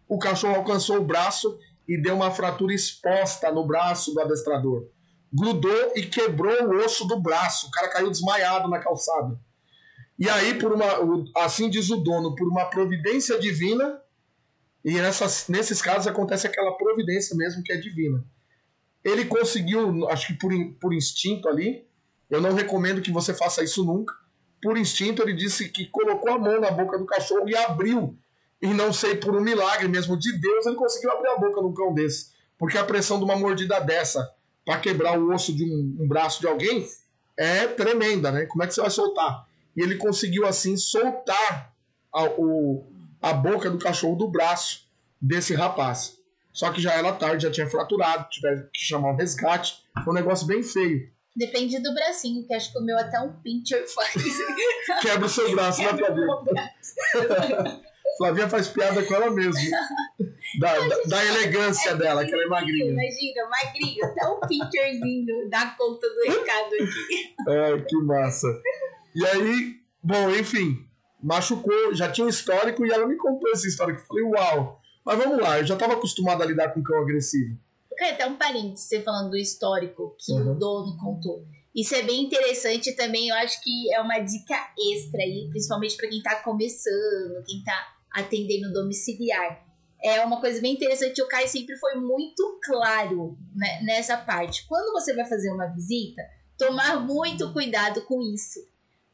O cachorro alcançou o braço e deu uma fratura exposta no braço do adestrador. Grudou e quebrou o osso do braço. O cara caiu desmaiado na calçada. E aí, por uma, assim diz o dono, por uma providência divina, e nessas, nesses casos acontece aquela providência mesmo que é divina. Ele conseguiu, acho que por, por instinto ali, eu não recomendo que você faça isso nunca. Por instinto, ele disse que colocou a mão na boca do cachorro e abriu. E não sei, por um milagre mesmo de Deus, ele conseguiu abrir a boca num cão desse. Porque a pressão de uma mordida dessa para quebrar o osso de um, um braço de alguém é tremenda, né? Como é que você vai soltar? E ele conseguiu assim soltar a, o, a boca do cachorro do braço desse rapaz. Só que já era tarde, já tinha fraturado, tiveram que chamar um resgate. Foi um negócio bem feio. Depende do bracinho, que acho que o meu até um pincher faz. Quebra o seu braço, né, Flavinha? Flavinha faz piada com ela mesma. Da, da, da, elegância é dela, que ela é magrinha. Imagina, magrinho, até um pincherzinho dá conta do recado aqui. É, que massa. E aí, bom, enfim, machucou, já tinha um histórico e ela me contou esse histórico. Eu falei, uau. Mas vamos lá, eu já estava acostumado a lidar com cão agressivo. Cara, até um parênteses, você falando do histórico que uhum. o dono contou. Isso é bem interessante também, eu acho que é uma dica extra aí, principalmente para quem está começando, quem está atendendo domiciliar. É uma coisa bem interessante, o Kai sempre foi muito claro né, nessa parte. Quando você vai fazer uma visita, tomar muito cuidado com isso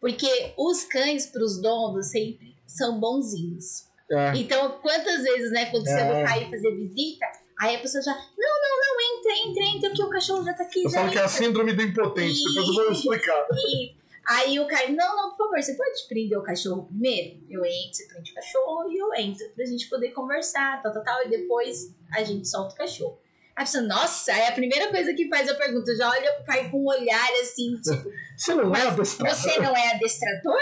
porque os cães para os donos sempre são bonzinhos. É. Então, quantas vezes, né, quando você é. vai fazer visita, aí a pessoa já, não, não, não, entra, entra, entra, que o cachorro já tá aqui. Eu falo que é a síndrome do impotente, e, depois eu vou explicar. E, aí o cara, não, não, por favor, você pode prender o cachorro primeiro? Eu entro, você prende o cachorro e eu entro, pra gente poder conversar, tal, tal, tal, e depois a gente solta o cachorro. A pessoa, nossa, é a primeira coisa que faz a pergunta. Já olha pro pai com um olhar assim, tipo. Você não é adestrador? Você não é adestrador?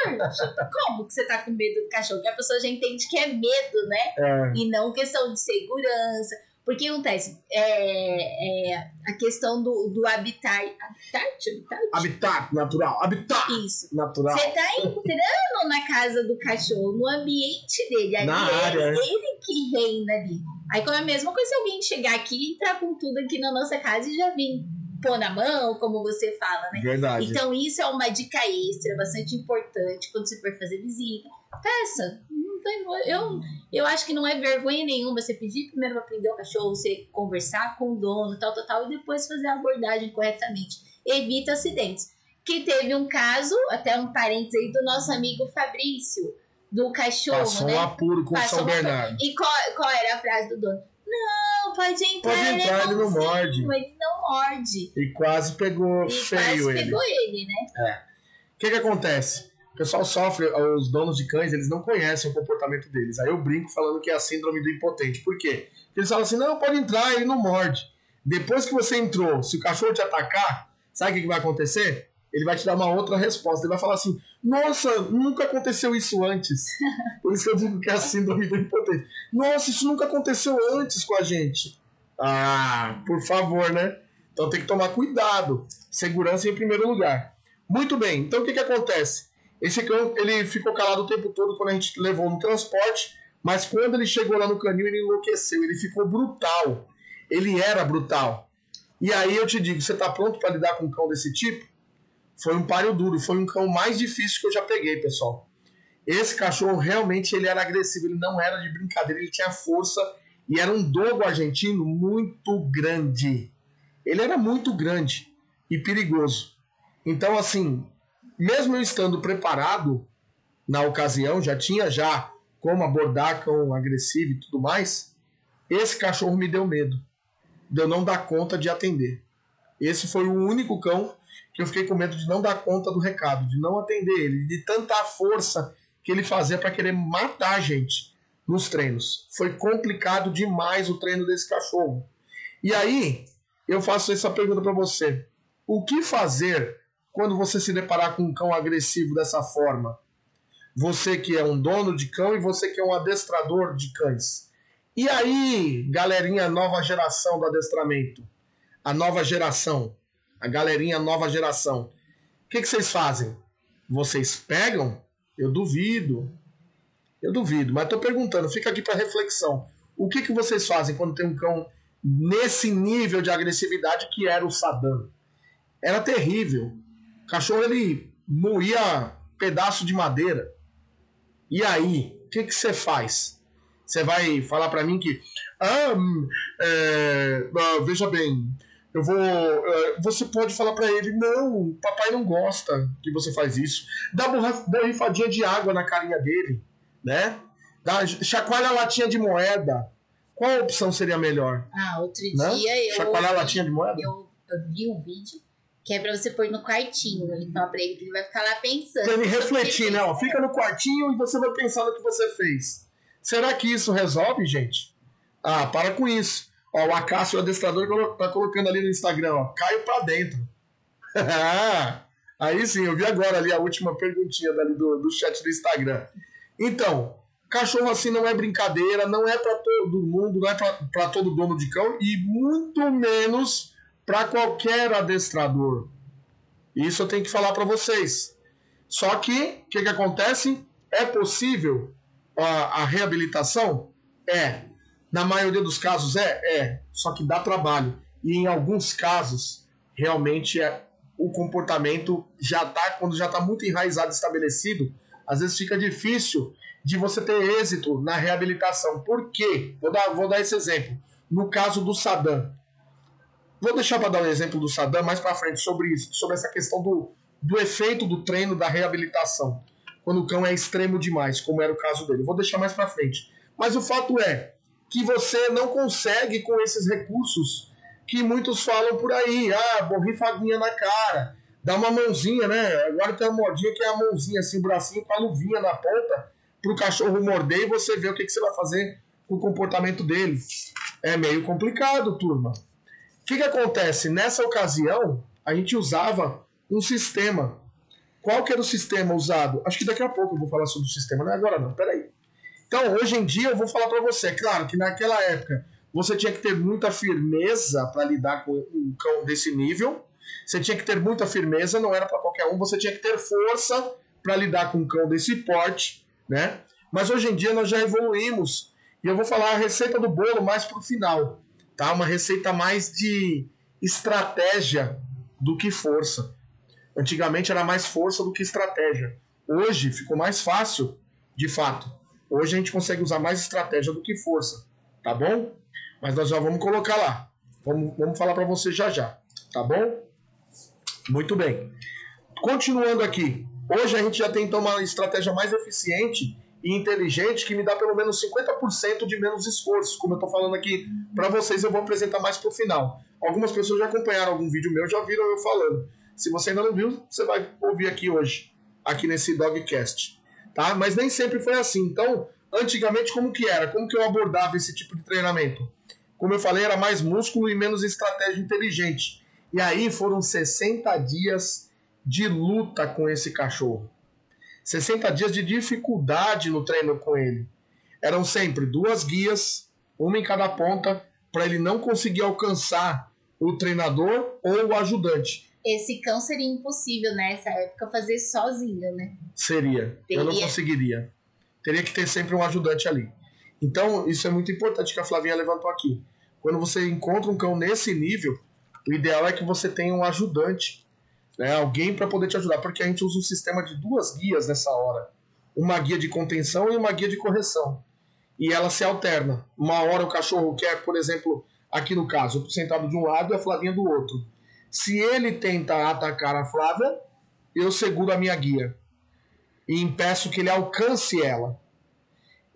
Como que você tá com medo do cachorro? Porque a pessoa já entende que é medo, né? É. E não questão de segurança. Porque acontece, é, é a questão do, do habitat, habitat, habitat. Habitat natural. Habitat Isso. natural. Você tá entrando na casa do cachorro, no ambiente dele. Ali na é área. ele que reina ali. Aí, como é a mesma coisa se alguém chegar aqui e entrar com tudo aqui na nossa casa e já vir pôr na mão, como você fala, né? Verdade. Então, isso é uma dica extra, bastante importante quando você for fazer visita. Peça. Eu, eu acho que não é vergonha nenhuma você pedir primeiro para prender o cachorro, você conversar com o dono, tal, tal, tal, e depois fazer a abordagem corretamente. Evita acidentes. Que teve um caso, até um parênteses aí, do nosso amigo Fabrício do cachorro, Passou né? um apuro com Passou São Bernardo. E qual, qual era a frase do dono? Não, pode entrar, pode entrar ele, ele não morde. Ele não morde. E quase pegou e feio quase ele. pegou ele, né? É. O que que acontece? O pessoal sofre, os donos de cães, eles não conhecem o comportamento deles. Aí eu brinco falando que é a síndrome do impotente. Por quê? Porque eles falam assim, não, pode entrar, ele não morde. Depois que você entrou, se o cachorro te atacar, sabe o que, que vai acontecer? Ele vai te dar uma outra resposta. Ele vai falar assim, nossa, nunca aconteceu isso antes. Por isso que eu digo que é a síndrome do impotente. Nossa, isso nunca aconteceu antes com a gente. Ah, por favor, né? Então tem que tomar cuidado. Segurança em primeiro lugar. Muito bem, então o que, que acontece? Esse cão ele ficou calado o tempo todo quando a gente levou no transporte, mas quando ele chegou lá no canil, ele enlouqueceu, ele ficou brutal. Ele era brutal. E aí eu te digo, você está pronto para lidar com um cão desse tipo? Foi um páreo duro, foi um cão mais difícil que eu já peguei, pessoal. Esse cachorro realmente ele era agressivo, ele não era de brincadeira, ele tinha força e era um dogo argentino muito grande. Ele era muito grande e perigoso. Então, assim, mesmo eu estando preparado na ocasião, já tinha já como abordar cão agressivo e tudo mais, esse cachorro me deu medo de eu não dar conta de atender. Esse foi o único cão que eu fiquei com medo de não dar conta do recado, de não atender ele, de tanta força que ele fazia para querer matar a gente nos treinos. Foi complicado demais o treino desse cachorro. E aí, eu faço essa pergunta para você: o que fazer quando você se deparar com um cão agressivo dessa forma? Você que é um dono de cão e você que é um adestrador de cães. E aí, galerinha nova geração do adestramento? A nova geração, a galerinha nova geração. O que, que vocês fazem? Vocês pegam? Eu duvido. Eu duvido, mas estou perguntando, fica aqui para reflexão. O que, que vocês fazem quando tem um cão nesse nível de agressividade que era o Saddam? Era terrível. O cachorro ele moía pedaço de madeira. E aí, o que, que você faz? Você vai falar para mim que, ah, hum, é, ah, veja bem, eu vou. Uh, você pode falar para ele: não, papai não gosta que você faz isso. Dá borrifadinha de água na carinha dele, né? Dá, chacoalha a latinha de moeda. Qual opção seria melhor? Ah, outro né? dia eu. Chacoalhar a latinha de moeda? Eu, eu vi um vídeo que é pra você pôr no quartinho. Fala pra ele ele vai ficar lá pensando. Pra ele refletir, né? Fica no quartinho e você vai pensar no que você fez. Será que isso resolve, gente? Ah, para com isso. Ó, o Acácio, o adestrador, tá colocando ali no Instagram, ó, Caio pra dentro. Aí sim, eu vi agora ali a última perguntinha do, do chat do Instagram. Então, cachorro assim não é brincadeira, não é para todo mundo, não é para todo dono de cão e muito menos para qualquer adestrador. Isso eu tenho que falar para vocês. Só que, o que, que acontece? É possível a, a reabilitação? É. Na maioria dos casos é, é, só que dá trabalho. E em alguns casos, realmente é, o comportamento já tá, quando já está muito enraizado, estabelecido, às vezes fica difícil de você ter êxito na reabilitação. Por quê? Vou dar, vou dar esse exemplo. No caso do Saddam. Vou deixar para dar um exemplo do Saddam mais para frente sobre isso, sobre essa questão do, do efeito do treino da reabilitação. Quando o cão é extremo demais, como era o caso dele. Vou deixar mais para frente. Mas o fato é, que você não consegue com esses recursos que muitos falam por aí. Ah, borrifadinha na cara, dá uma mãozinha, né? Agora tem uma modinha que é a mãozinha, assim, o bracinho com a luvinha na ponta, para o cachorro morder e você ver o que, que você vai fazer com o comportamento dele. É meio complicado, turma. O que, que acontece? Nessa ocasião, a gente usava um sistema. Qual que era o sistema usado? Acho que daqui a pouco eu vou falar sobre o sistema, não é agora não, peraí. Então, hoje em dia, eu vou falar para você, claro que naquela época você tinha que ter muita firmeza para lidar com um cão desse nível. Você tinha que ter muita firmeza, não era para qualquer um. Você tinha que ter força para lidar com um cão desse porte, né? Mas hoje em dia nós já evoluímos e eu vou falar a receita do bolo mais para o final, tá? Uma receita mais de estratégia do que força. Antigamente era mais força do que estratégia. Hoje ficou mais fácil, de fato. Hoje a gente consegue usar mais estratégia do que força, tá bom? Mas nós já vamos colocar lá. Vamos, vamos falar para você já já, tá bom? Muito bem. Continuando aqui. Hoje a gente já tem então uma estratégia mais eficiente e inteligente que me dá pelo menos 50% de menos esforço. Como eu estou falando aqui para vocês, eu vou apresentar mais para o final. Algumas pessoas já acompanharam algum vídeo meu, já viram eu falando. Se você ainda não viu, você vai ouvir aqui hoje, aqui nesse Dogcast tá? Mas nem sempre foi assim. Então, antigamente como que era? Como que eu abordava esse tipo de treinamento? Como eu falei, era mais músculo e menos estratégia inteligente. E aí foram 60 dias de luta com esse cachorro. 60 dias de dificuldade no treino com ele. Eram sempre duas guias, uma em cada ponta, para ele não conseguir alcançar o treinador ou o ajudante esse cão seria impossível nessa época fazer sozinho, né? Seria. Teria. Eu não conseguiria. Teria que ter sempre um ajudante ali. Então, isso é muito importante que a Flavinha levantou aqui. Quando você encontra um cão nesse nível, o ideal é que você tenha um ajudante, né? alguém para poder te ajudar, porque a gente usa um sistema de duas guias nessa hora: uma guia de contenção e uma guia de correção. E ela se alterna. Uma hora o cachorro quer, por exemplo, aqui no caso, sentado de um lado e a Flavinha do outro. Se ele tenta atacar a Flávia, eu seguro a minha guia e impeço que ele alcance ela.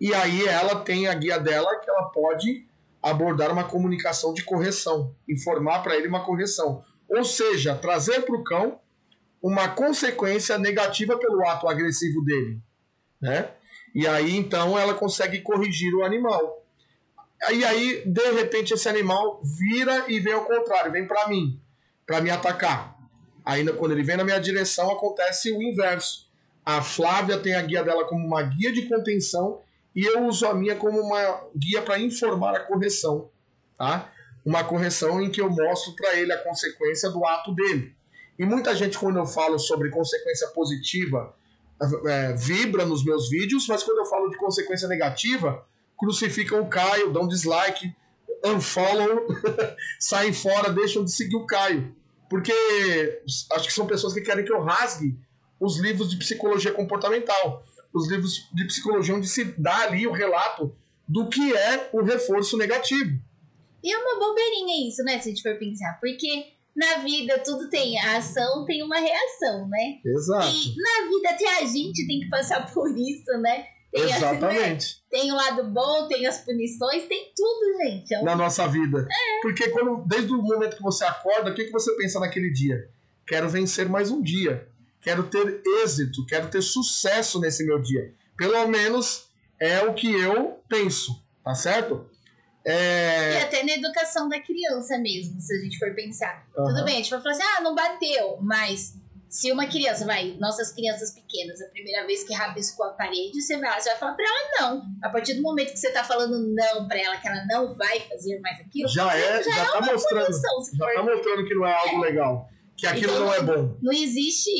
E aí ela tem a guia dela que ela pode abordar uma comunicação de correção, informar para ele uma correção. Ou seja, trazer para o cão uma consequência negativa pelo ato agressivo dele. Né? E aí, então, ela consegue corrigir o animal. E aí, de repente, esse animal vira e vem ao contrário, vem para mim, para me atacar. Aí, quando ele vem na minha direção, acontece o inverso. A Flávia tem a guia dela como uma guia de contenção e eu uso a minha como uma guia para informar a correção, tá? Uma correção em que eu mostro para ele a consequência do ato dele. E muita gente, quando eu falo sobre consequência positiva, é, vibra nos meus vídeos, mas quando eu falo de consequência negativa, crucificam o Caio, dão dislike, unfollow, saem fora, deixam de seguir o Caio. Porque acho que são pessoas que querem que eu rasgue os livros de psicologia comportamental. Os livros de psicologia onde se dá ali o relato do que é o reforço negativo. E é uma bobeirinha isso, né? Se a gente for pensar. Porque na vida tudo tem a ação, tem uma reação, né? Exato. E na vida até a gente tem que passar por isso, né? Tem Exatamente. né? Tem o lado bom, tem as punições, tem tudo, gente. É um... Na nossa vida. É. Porque quando, desde o momento que você acorda, o que, que você pensa naquele dia? Quero vencer mais um dia. Quero ter êxito, quero ter sucesso nesse meu dia. Pelo menos é o que eu penso, tá certo? É... E até na educação da criança mesmo, se a gente for pensar. Uhum. Tudo bem, a gente vai falar assim, ah, não bateu, mas se uma criança vai, nossas crianças pequenas, a primeira vez que rabiscou a parede, você vai, você vai falar pra ela não. A partir do momento que você tá falando não pra ela, que ela não vai fazer mais aquilo, já é, já, já é tá mostrando, punição, já tá mostrando que não é algo é. legal, que aquilo então, não é bom. Não existe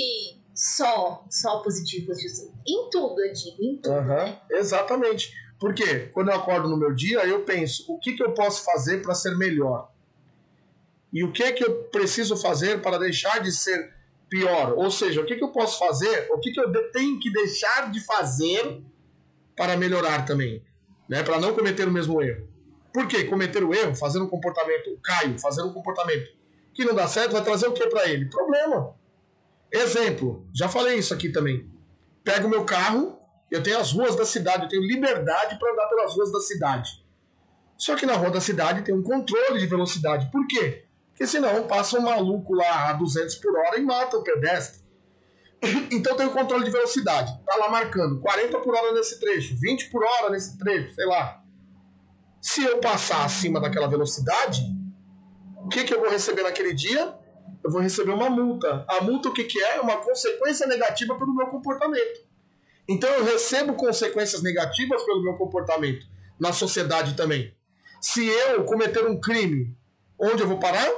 só, só positivos em tudo, eu digo, em tudo, uhum, né? Exatamente. Porque quando eu acordo no meu dia, eu penso, o que, que eu posso fazer para ser melhor? E o que é que eu preciso fazer para deixar de ser pior? Ou seja, o que, que eu posso fazer, o que, que eu tenho que deixar de fazer para melhorar também? Né? Para não cometer o mesmo erro. Por quê? Cometer o erro, fazer um comportamento, Caio, fazer um comportamento que não dá certo, vai trazer o que para ele? Problema. Exemplo, já falei isso aqui também. Pego o meu carro, eu tenho as ruas da cidade, eu tenho liberdade para andar pelas ruas da cidade. Só que na rua da cidade tem um controle de velocidade. Por quê? Porque senão passa um maluco lá a 200 por hora e mata o pedestre. Então tem o controle de velocidade. Tá lá marcando 40 por hora nesse trecho, 20 por hora nesse trecho, sei lá. Se eu passar acima daquela velocidade, o que, que eu vou receber naquele dia? Eu vou receber uma multa. A multa o que, que é? É uma consequência negativa pelo meu comportamento. Então eu recebo consequências negativas pelo meu comportamento na sociedade também. Se eu cometer um crime, onde eu vou parar?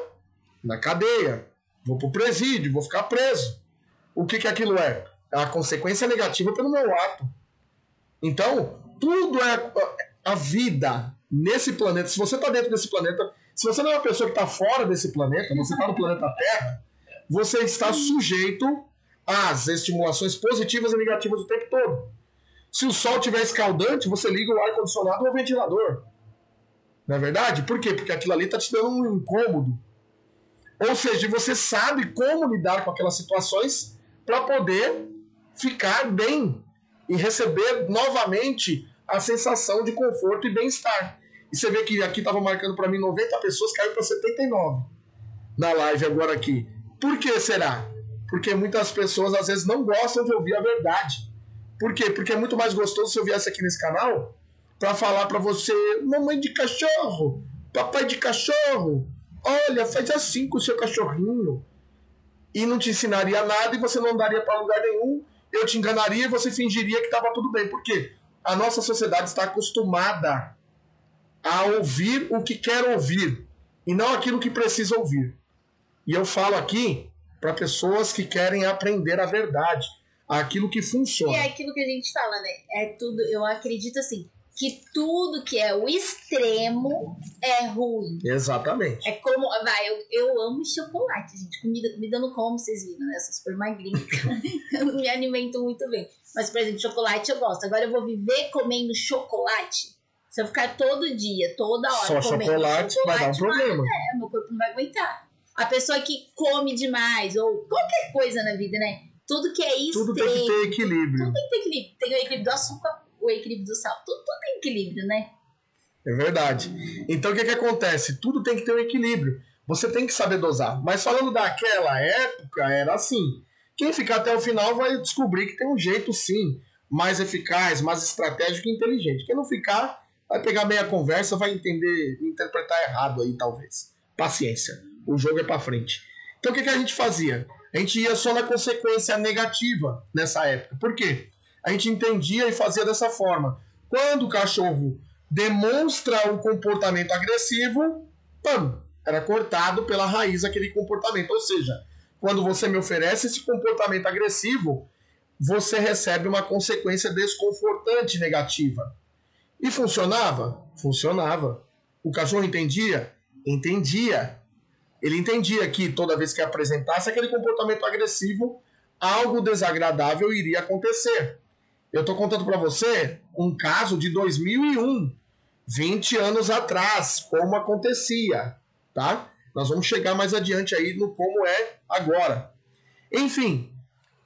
Na cadeia. Vou para o presídio, vou ficar preso. O que, que aquilo é? É a consequência negativa pelo meu ato. Então, tudo é a vida nesse planeta. Se você está dentro desse planeta, se você não é uma pessoa que está fora desse planeta, você está no planeta Terra, você está sujeito as estimulações positivas e negativas o tempo todo. Se o sol estiver escaldante, você liga o ar-condicionado ou o ventilador. Não é verdade? Por quê? Porque aquilo ali está te dando um incômodo. Ou seja, você sabe como lidar com aquelas situações para poder ficar bem e receber novamente a sensação de conforto e bem-estar. E você vê que aqui estava marcando para mim 90 pessoas, caiu para 79 na live agora aqui. Por que será? Porque muitas pessoas às vezes não gostam de ouvir a verdade. Por quê? Porque é muito mais gostoso se eu viesse aqui nesse canal para falar para você, mamãe de cachorro, papai de cachorro, olha, faz assim com o seu cachorrinho. E não te ensinaria nada e você não daria para lugar nenhum. Eu te enganaria e você fingiria que estava tudo bem. Por quê? A nossa sociedade está acostumada a ouvir o que quer ouvir e não aquilo que precisa ouvir. E eu falo aqui para pessoas que querem aprender a verdade, aquilo que funciona. E é aquilo que a gente fala, né? É tudo, eu acredito assim, que tudo que é o extremo é ruim. Exatamente. É como, vai, eu, eu amo chocolate, gente. Comida, comida não como, vocês viram, né? Eu sou super magrinha, eu me alimento muito bem. Mas, por exemplo, chocolate eu gosto. Agora eu vou viver comendo chocolate. Se eu ficar todo dia, toda hora Só comendo chocolate, chocolate vai dar um problema. É, meu corpo não vai aguentar. A pessoa que come demais, ou qualquer coisa na vida, né? Tudo que é isso. Tudo tem que ter equilíbrio. Tudo tem que ter equilíbrio. Tem o equilíbrio do açúcar, o equilíbrio do sal. Tudo, tudo tem equilíbrio, né? É verdade. Então o que, que acontece? Tudo tem que ter um equilíbrio. Você tem que saber dosar. Mas falando daquela época, era assim. Quem ficar até o final vai descobrir que tem um jeito, sim, mais eficaz, mais estratégico e inteligente. Quem não ficar, vai pegar meia conversa, vai entender, interpretar errado aí, talvez. Paciência. O jogo é para frente. Então o que, que a gente fazia? A gente ia só na consequência negativa nessa época. Por quê? A gente entendia e fazia dessa forma. Quando o cachorro demonstra o comportamento agressivo, pam, era cortado pela raiz aquele comportamento. Ou seja, quando você me oferece esse comportamento agressivo, você recebe uma consequência desconfortante negativa. E funcionava? Funcionava. O cachorro entendia? Entendia. Ele entendia que toda vez que apresentasse aquele comportamento agressivo, algo desagradável iria acontecer. Eu estou contando para você um caso de 2001, 20 anos atrás, como acontecia tá? Nós vamos chegar mais adiante aí no como é agora. Enfim,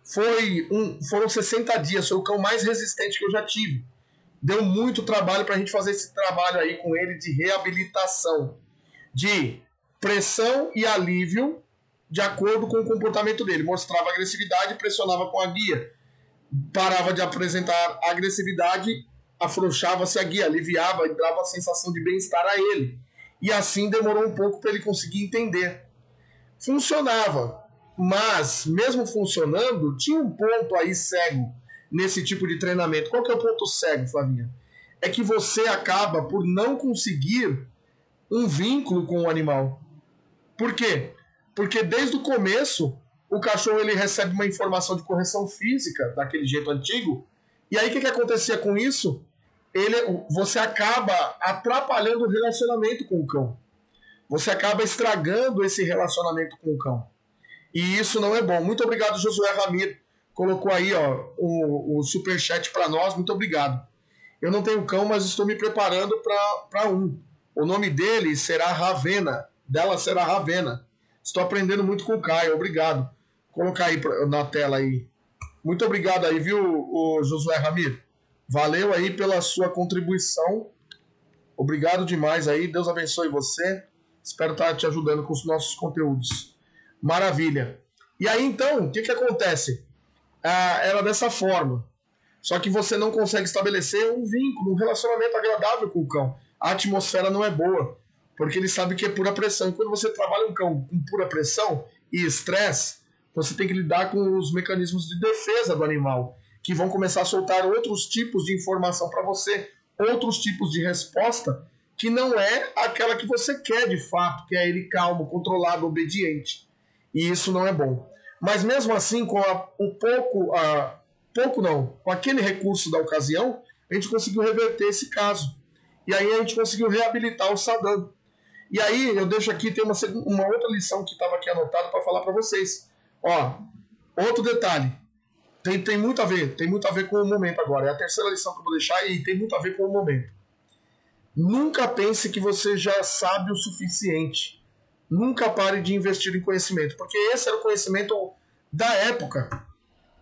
foi um, foram 60 dias, foi o cão mais resistente que eu já tive. Deu muito trabalho para a gente fazer esse trabalho aí com ele de reabilitação, de pressão e alívio de acordo com o comportamento dele. Mostrava agressividade, pressionava com a guia. Parava de apresentar agressividade, afrouxava-se a guia, aliviava e dava a sensação de bem-estar a ele e assim demorou um pouco para ele conseguir entender. Funcionava, mas mesmo funcionando, tinha um ponto aí cego nesse tipo de treinamento. Qual que é o ponto cego, Flavinha? É que você acaba por não conseguir um vínculo com o animal. Por quê? Porque desde o começo o cachorro ele recebe uma informação de correção física daquele jeito antigo. E aí o que, que acontecia com isso? ele, você acaba atrapalhando o relacionamento com o cão. Você acaba estragando esse relacionamento com o cão. E isso não é bom. Muito obrigado, Josué Ramiro. Colocou aí ó, o, o superchat para nós. Muito obrigado. Eu não tenho cão, mas estou me preparando para um. O nome dele será Ravena. Dela será Ravena. Estou aprendendo muito com o Caio. Obrigado. Colocar aí na tela aí. Muito obrigado aí, viu, o Josué Ramiro? Valeu aí pela sua contribuição. Obrigado demais aí. Deus abençoe você. Espero estar te ajudando com os nossos conteúdos. Maravilha. E aí então, o que, que acontece? Ah, era dessa forma. Só que você não consegue estabelecer um vínculo, um relacionamento agradável com o cão. A atmosfera não é boa, porque ele sabe que é pura pressão. E quando você trabalha um cão com pura pressão e estresse, você tem que lidar com os mecanismos de defesa do animal que vão começar a soltar outros tipos de informação para você, outros tipos de resposta que não é aquela que você quer de fato, que é ele calmo, controlado, obediente. E isso não é bom. Mas mesmo assim, com a, o pouco, a, pouco não, com aquele recurso da ocasião, a gente conseguiu reverter esse caso. E aí a gente conseguiu reabilitar o Saddam. E aí eu deixo aqui, tem uma, uma outra lição que estava aqui anotada para falar para vocês. Ó, outro detalhe tem, tem muito a ver, tem muito a ver com o momento agora. É a terceira lição que eu vou deixar e tem muito a ver com o momento. Nunca pense que você já sabe o suficiente. Nunca pare de investir em conhecimento, porque esse era o conhecimento da época.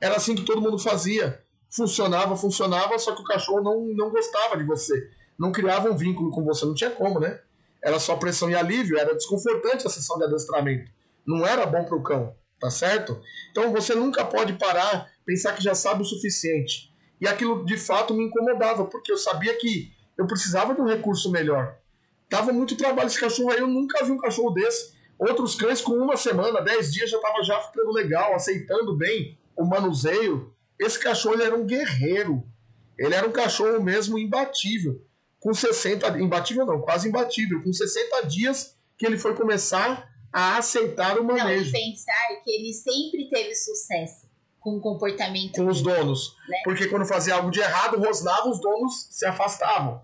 Era assim que todo mundo fazia. Funcionava, funcionava, só que o cachorro não, não gostava de você. Não criava um vínculo com você, não tinha como, né? Era só pressão e alívio, era desconfortante a sessão de adestramento. Não era bom para o cão, tá certo? Então você nunca pode parar pensar que já sabe o suficiente. E aquilo de fato me incomodava, porque eu sabia que eu precisava de um recurso melhor. Tava muito trabalho esse cachorro aí, eu nunca vi um cachorro desse. Outros cães com uma semana, dez dias já tava já ficando legal, aceitando bem o manuseio. Esse cachorro ele era um guerreiro. Ele era um cachorro mesmo imbatível. Com 60, imbatível não, quase imbatível. Com 60 dias que ele foi começar a aceitar o manejo. Não, pensar que ele sempre teve sucesso com o comportamento. Com os donos. Né? Porque quando fazia algo de errado, rosnava, os donos se afastavam.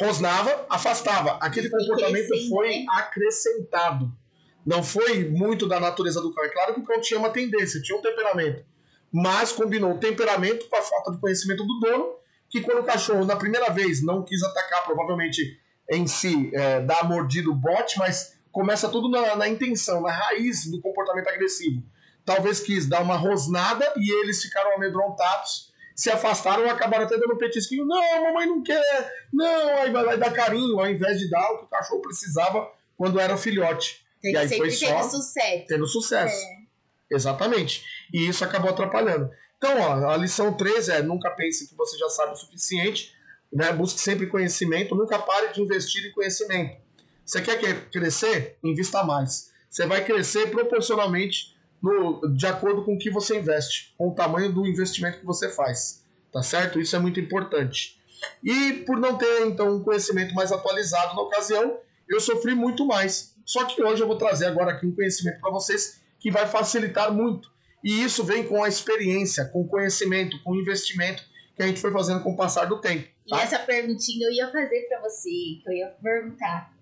Rosnava, afastava. Aquele comportamento foi né? acrescentado. Não foi muito da natureza do cão. É claro que o cão tinha uma tendência, tinha um temperamento. Mas combinou o temperamento com a falta de conhecimento do dono, que quando o cachorro, na primeira vez, não quis atacar, provavelmente em si, é, dar mordido o bote, mas começa tudo na, na intenção, na raiz do comportamento agressivo talvez quis dar uma rosnada e eles ficaram amedrontados, se afastaram ou acabaram até dando um petisquinho. Não, mamãe não quer. Não, aí vai lá e dar carinho, ao invés de dar o que o cachorro precisava quando era filhote. Tem e aí sempre foi tendo só sucesso. tendo sucesso. É. Exatamente. E isso acabou atrapalhando. Então, ó, a lição 3 é nunca pense que você já sabe o suficiente, né? Busque sempre conhecimento, nunca pare de investir em conhecimento. Você quer que- crescer? Invista mais. Você vai crescer proporcionalmente no, de acordo com o que você investe, com o tamanho do investimento que você faz. Tá certo? Isso é muito importante. E por não ter, então, um conhecimento mais atualizado na ocasião, eu sofri muito mais. Só que hoje eu vou trazer agora aqui um conhecimento para vocês que vai facilitar muito. E isso vem com a experiência, com o conhecimento, com o investimento que a gente foi fazendo com o passar do tempo. E tá? essa perguntinha eu ia fazer pra você, que eu ia perguntar.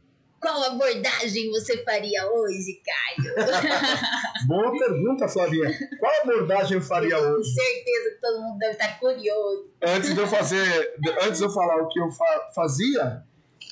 Qual abordagem você faria hoje, Caio? Boa pergunta, Flavinha. Qual abordagem eu faria Com hoje? certeza que todo mundo deve estar curioso. Antes de eu fazer, antes de eu falar o que eu fa- fazia,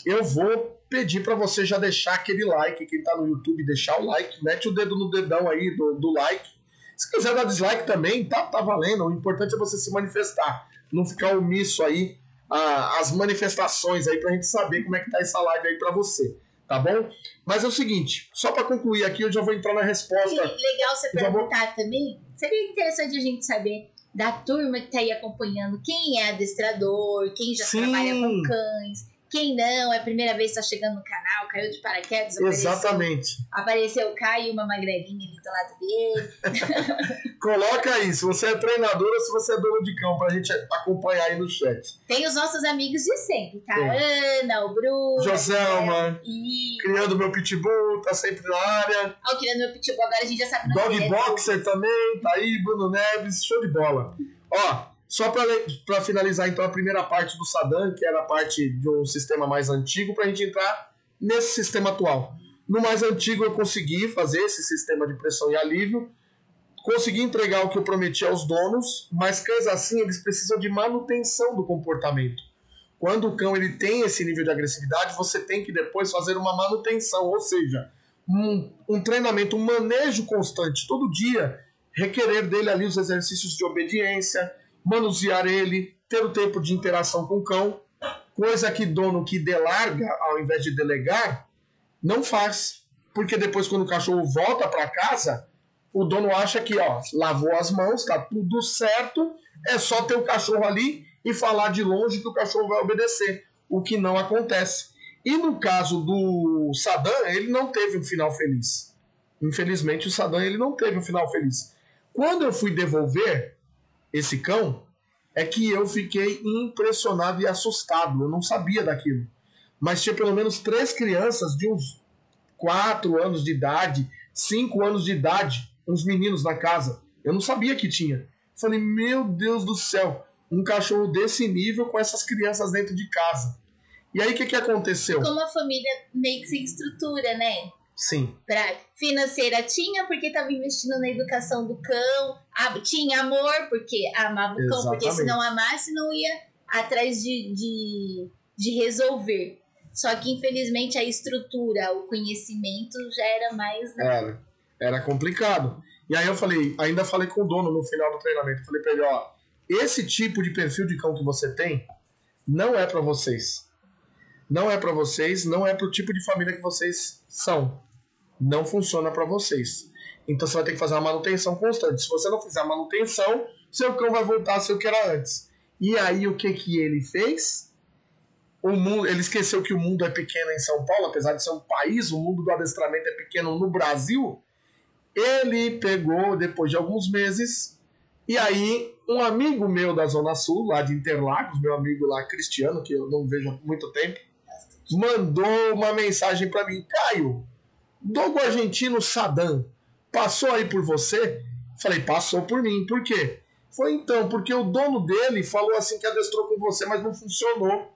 eu vou pedir para você já deixar aquele like, quem tá no YouTube, deixar o like, mete o dedo no dedão aí do, do like. Se quiser dar dislike também, tá, tá valendo. O importante é você se manifestar, não ficar omisso aí as manifestações aí pra gente saber como é que tá essa live aí pra você, tá bom? Mas é o seguinte, só para concluir aqui, eu já vou entrar na E resposta. legal você já vou- perguntar também. Seria interessante a gente saber da turma que tá aí acompanhando quem é adestrador, quem já Sim. trabalha com cães, quem não, é a primeira vez que tá chegando no canal, caiu de paraquedas, apareceu, Exatamente. apareceu o Caio e uma magrelinha ali do lado dele. Coloca aí, se você é treinador ou se você é dono de cão, pra gente acompanhar aí no chat. Tem os nossos amigos de sempre, tá? Ana, o Bruno. Joselma, E criando meu pitbull, tá sempre na área. Ó, criando meu pitbull, agora a gente já sabe Dog. Boxer também, tá aí, Bruno Neves, show de bola. Ó, só pra finalizar então a primeira parte do Saddam, que era a parte de um sistema mais antigo, pra gente entrar nesse sistema atual. No mais antigo eu consegui fazer esse sistema de pressão e alívio, consegui entregar o que eu prometi aos donos, mas cães assim eles precisam de manutenção do comportamento. Quando o cão ele tem esse nível de agressividade, você tem que depois fazer uma manutenção, ou seja, um, um treinamento, um manejo constante, todo dia, requerer dele ali os exercícios de obediência, manusear ele, ter o tempo de interação com o cão, coisa que dono que delarga ao invés de delegar não faz, porque depois quando o cachorro volta para casa, o dono acha que ó, lavou as mãos, tá tudo certo, é só ter o cachorro ali e falar de longe que o cachorro vai obedecer, o que não acontece. E no caso do Saddam, ele não teve um final feliz. Infelizmente, o Saddam ele não teve um final feliz. Quando eu fui devolver esse cão, é que eu fiquei impressionado e assustado. Eu não sabia daquilo. Mas tinha pelo menos três crianças de uns 4 anos de idade, 5 anos de idade, uns meninos na casa. Eu não sabia que tinha. Falei, meu Deus do céu, um cachorro desse nível com essas crianças dentro de casa. E aí o que, que aconteceu? Como a família meio que sem estrutura, né? Sim, Pra financeira tinha, porque tava investindo na educação do cão. Ah, tinha amor, porque amava o cão, porque se Exatamente. não amasse, não ia atrás de, de, de resolver. Só que, infelizmente, a estrutura, o conhecimento já era mais. era. Era complicado. E aí eu falei, ainda falei com o dono no final do treinamento. Falei pra ele, ó, esse tipo de perfil de cão que você tem não é pra vocês. Não é pra vocês, não é pro tipo de família que vocês são. Não funciona pra vocês. Então você vai ter que fazer uma manutenção constante. Se você não fizer a manutenção, seu cão vai voltar a ser o que era antes. E aí o que que ele fez? O mundo, ele esqueceu que o mundo é pequeno em São Paulo, apesar de ser um país, o mundo do adestramento é pequeno no Brasil. Ele pegou depois de alguns meses e aí um amigo meu da Zona Sul, lá de Interlagos, meu amigo lá Cristiano, que eu não vejo há muito tempo, mandou uma mensagem para mim, Caio, Dogo argentino Saddam passou aí por você? Falei, passou por mim. Por quê? Foi então, porque o dono dele falou assim que adestrou com você, mas não funcionou.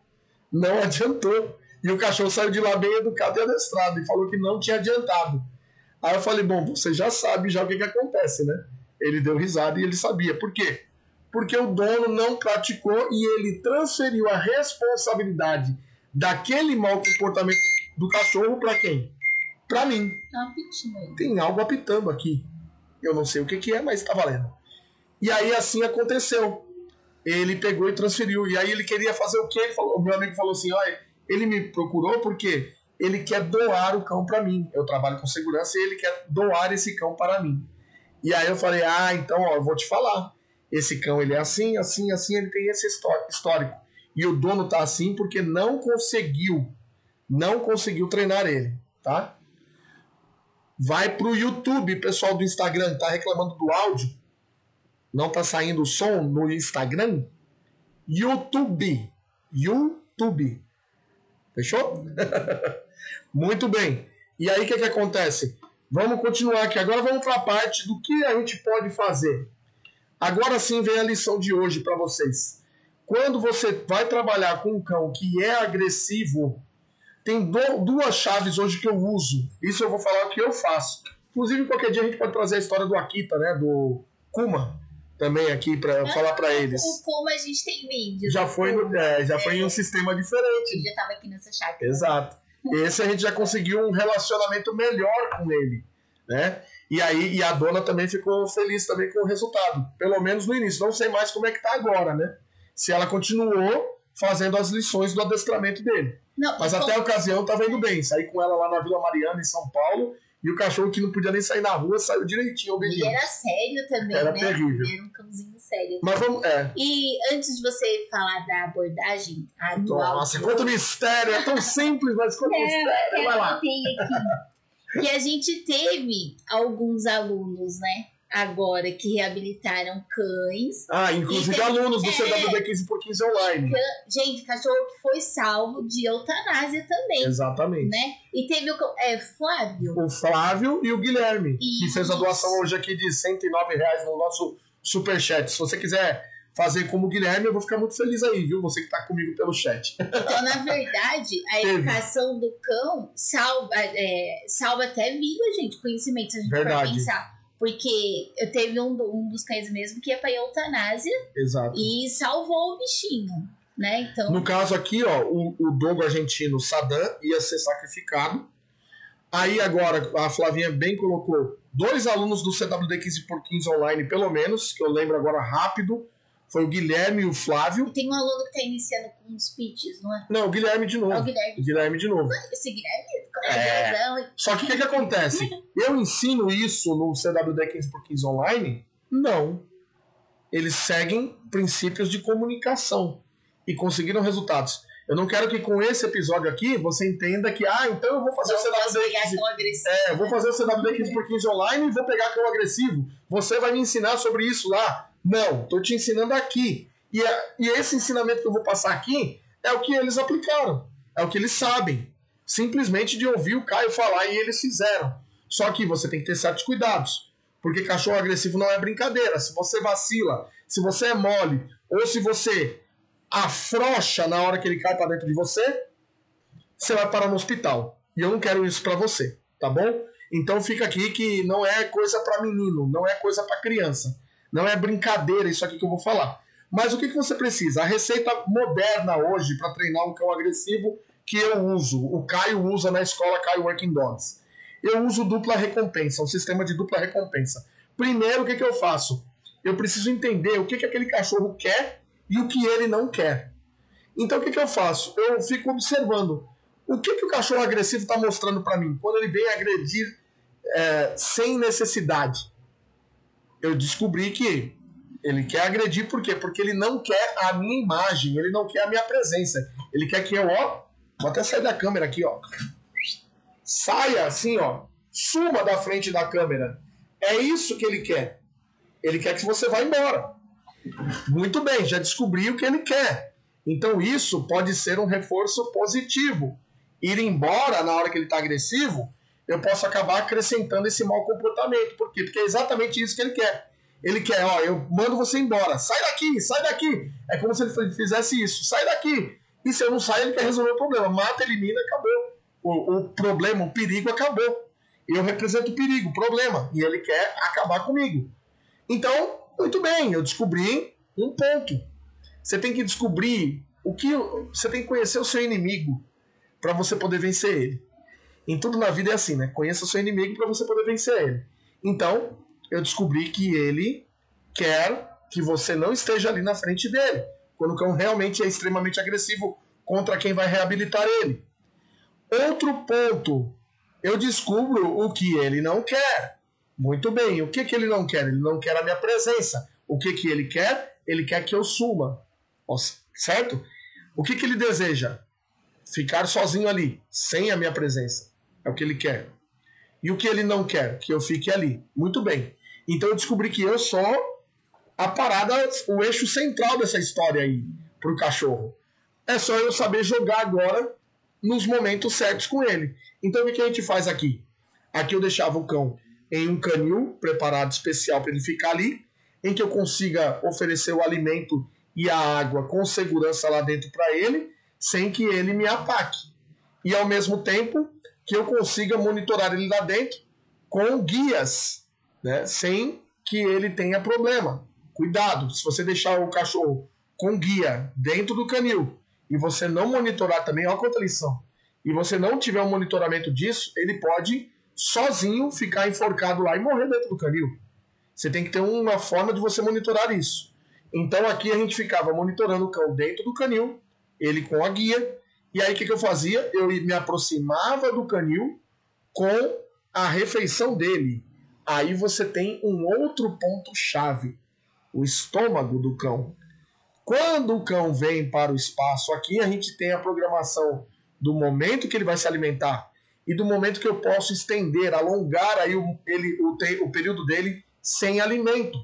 Não adiantou. E o cachorro saiu de lá bem educado e adestrado e falou que não tinha adiantado. Aí eu falei, bom, você já sabe já o que, que acontece, né? Ele deu risada e ele sabia. Por quê? Porque o dono não praticou e ele transferiu a responsabilidade daquele mau comportamento do cachorro para quem? Para mim. Tá. Tem algo apitando aqui. Eu não sei o que, que é, mas tá valendo. E aí assim aconteceu. ele pegou e transferiu. E aí ele queria fazer o quê? Falou, o meu amigo falou assim: olha, ele me procurou porque ele quer doar o cão para mim. Eu trabalho com segurança e ele quer doar esse cão para mim. E aí eu falei: ah, então, ó, eu vou te falar. Esse cão ele é assim, assim, assim, ele tem esse histórico. E o dono tá assim porque não conseguiu, não conseguiu treinar ele, tá? Vai pro YouTube, pessoal do Instagram, tá reclamando do áudio. Não tá saindo o som no Instagram? YouTube. YouTube. Fechou? Muito bem. E aí o que, que acontece? Vamos continuar aqui. Agora vamos para a parte do que a gente pode fazer. Agora sim vem a lição de hoje para vocês. Quando você vai trabalhar com um cão que é agressivo, tem duas chaves hoje que eu uso. Isso eu vou falar o que eu faço. Inclusive, qualquer dia a gente pode trazer a história do Akita, né? Do Kuma também aqui para falar para eles. O Kuma a gente tem vídeo. Já foi, no, é, já foi em um sistema diferente. Ele já estava aqui nessa chácara. Exato. Esse a gente já conseguiu um relacionamento melhor com ele, né? E aí e a dona também ficou feliz também com o resultado, pelo menos no início. Não sei mais como é que tá agora, né? Se ela continuou fazendo as lições do adestramento dele. Não, Mas até a ocasião tava indo bem. Saí com ela lá na Vila Mariana, em São Paulo, e o cachorro que não podia nem sair na rua saiu direitinho, obediente. E era sério também, era né? terrível. Era um cãozinho sério. Mas vamos, é. E antes de você falar da abordagem anual... Nossa, quanto mistério! É tão simples, mas quanto é, mistério! Vai lá. Aqui. E a gente teve alguns alunos, né? Agora que reabilitaram cães. Ah, inclusive tem, alunos do é, CWB 15 por 15 online. Gente, cachorro que foi salvo de eutanásia também. Exatamente. Né? E teve o é, Flávio. O Flávio e o Guilherme, isso, que fez a doação hoje aqui de 109 reais no nosso superchat. Se você quiser fazer como o Guilherme, eu vou ficar muito feliz aí, viu? Você que está comigo pelo chat. Então, na verdade, a educação do cão salva, é, salva até vida, gente, conhecimento, se a gente verdade. pensar porque eu teve um, um dos cães mesmo que ia pra eutanásia. Exato. E salvou o bichinho. Né? Então... No caso aqui, ó, o, o dogo argentino Saddam ia ser sacrificado. Aí agora a Flavinha bem colocou dois alunos do CWD 15 por 15 online, pelo menos, que eu lembro agora rápido, foi o Guilherme e o Flávio. E tem um aluno que tá iniciando com os pitches, não é? Não, o Guilherme de novo. É o Guilherme. O Guilherme de novo. Esse Guilherme é. Só que o que, que acontece? Eu ensino isso no CWD 15x15 online? Não. Eles seguem princípios de comunicação e conseguiram resultados. Eu não quero que com esse episódio aqui você entenda que, ah, então eu vou fazer não o CWD 15. É, vou fazer o CWD 15 por 15 online e vou pegar cão agressivo. Você vai me ensinar sobre isso lá. Não, estou te ensinando aqui. E, é, e esse ensinamento que eu vou passar aqui é o que eles aplicaram, é o que eles sabem. Simplesmente de ouvir o Caio falar e eles fizeram. Só que você tem que ter certos cuidados. Porque cachorro agressivo não é brincadeira. Se você vacila, se você é mole, ou se você afrouxa na hora que ele cai para dentro de você, você vai parar no hospital. E eu não quero isso para você, tá bom? Então fica aqui que não é coisa para menino, não é coisa para criança. Não é brincadeira isso aqui que eu vou falar. Mas o que, que você precisa? A receita moderna hoje para treinar um cão agressivo que eu uso, o Caio usa na escola Caio Working Dogs. Eu uso dupla recompensa, um sistema de dupla recompensa. Primeiro, o que, que eu faço? Eu preciso entender o que, que aquele cachorro quer e o que ele não quer. Então, o que, que eu faço? Eu fico observando o que, que o cachorro agressivo está mostrando para mim quando ele vem agredir é, sem necessidade eu descobri que ele quer agredir por quê? Porque ele não quer a minha imagem, ele não quer a minha presença. Ele quer que eu, ó, vou até sair da câmera aqui, ó. Saia assim, ó. Suma da frente da câmera. É isso que ele quer. Ele quer que você vá embora. Muito bem, já descobri o que ele quer. Então isso pode ser um reforço positivo. Ir embora na hora que ele está agressivo eu posso acabar acrescentando esse mau comportamento. Por quê? Porque é exatamente isso que ele quer. Ele quer, ó, eu mando você embora. Sai daqui, sai daqui. É como se ele fizesse isso. Sai daqui. E se eu não sair, ele quer resolver o problema. Mata, elimina, acabou. O, o problema, o perigo acabou. Eu represento o perigo, o problema. E ele quer acabar comigo. Então, muito bem, eu descobri um ponto. Você tem que descobrir o que. Você tem que conhecer o seu inimigo para você poder vencer ele. Em tudo na vida é assim, né? Conheça seu inimigo para você poder vencer ele. Então, eu descobri que ele quer que você não esteja ali na frente dele, quando o cão realmente é extremamente agressivo contra quem vai reabilitar ele. Outro ponto, eu descubro o que ele não quer. Muito bem, o que, que ele não quer? Ele não quer a minha presença. O que, que ele quer? Ele quer que eu suma. Certo? O que, que ele deseja? Ficar sozinho ali, sem a minha presença. É o que ele quer. E o que ele não quer? Que eu fique ali. Muito bem. Então eu descobri que eu sou a parada, o eixo central dessa história aí pro cachorro. É só eu saber jogar agora nos momentos certos com ele. Então o que a gente faz aqui? Aqui eu deixava o cão em um canil preparado especial para ele ficar ali, em que eu consiga oferecer o alimento e a água com segurança lá dentro para ele, sem que ele me ataque. E ao mesmo tempo que eu consiga monitorar ele lá dentro com guias, né, sem que ele tenha problema. Cuidado, se você deixar o cachorro com guia dentro do canil e você não monitorar também, olha quanta lição, e você não tiver um monitoramento disso, ele pode sozinho ficar enforcado lá e morrer dentro do canil. Você tem que ter uma forma de você monitorar isso. Então aqui a gente ficava monitorando o cão dentro do canil, ele com a guia, e aí o que, que eu fazia? Eu me aproximava do canil com a refeição dele. Aí você tem um outro ponto-chave: o estômago do cão. Quando o cão vem para o espaço aqui, a gente tem a programação do momento que ele vai se alimentar e do momento que eu posso estender, alongar aí o, ele, o, o período dele sem alimento.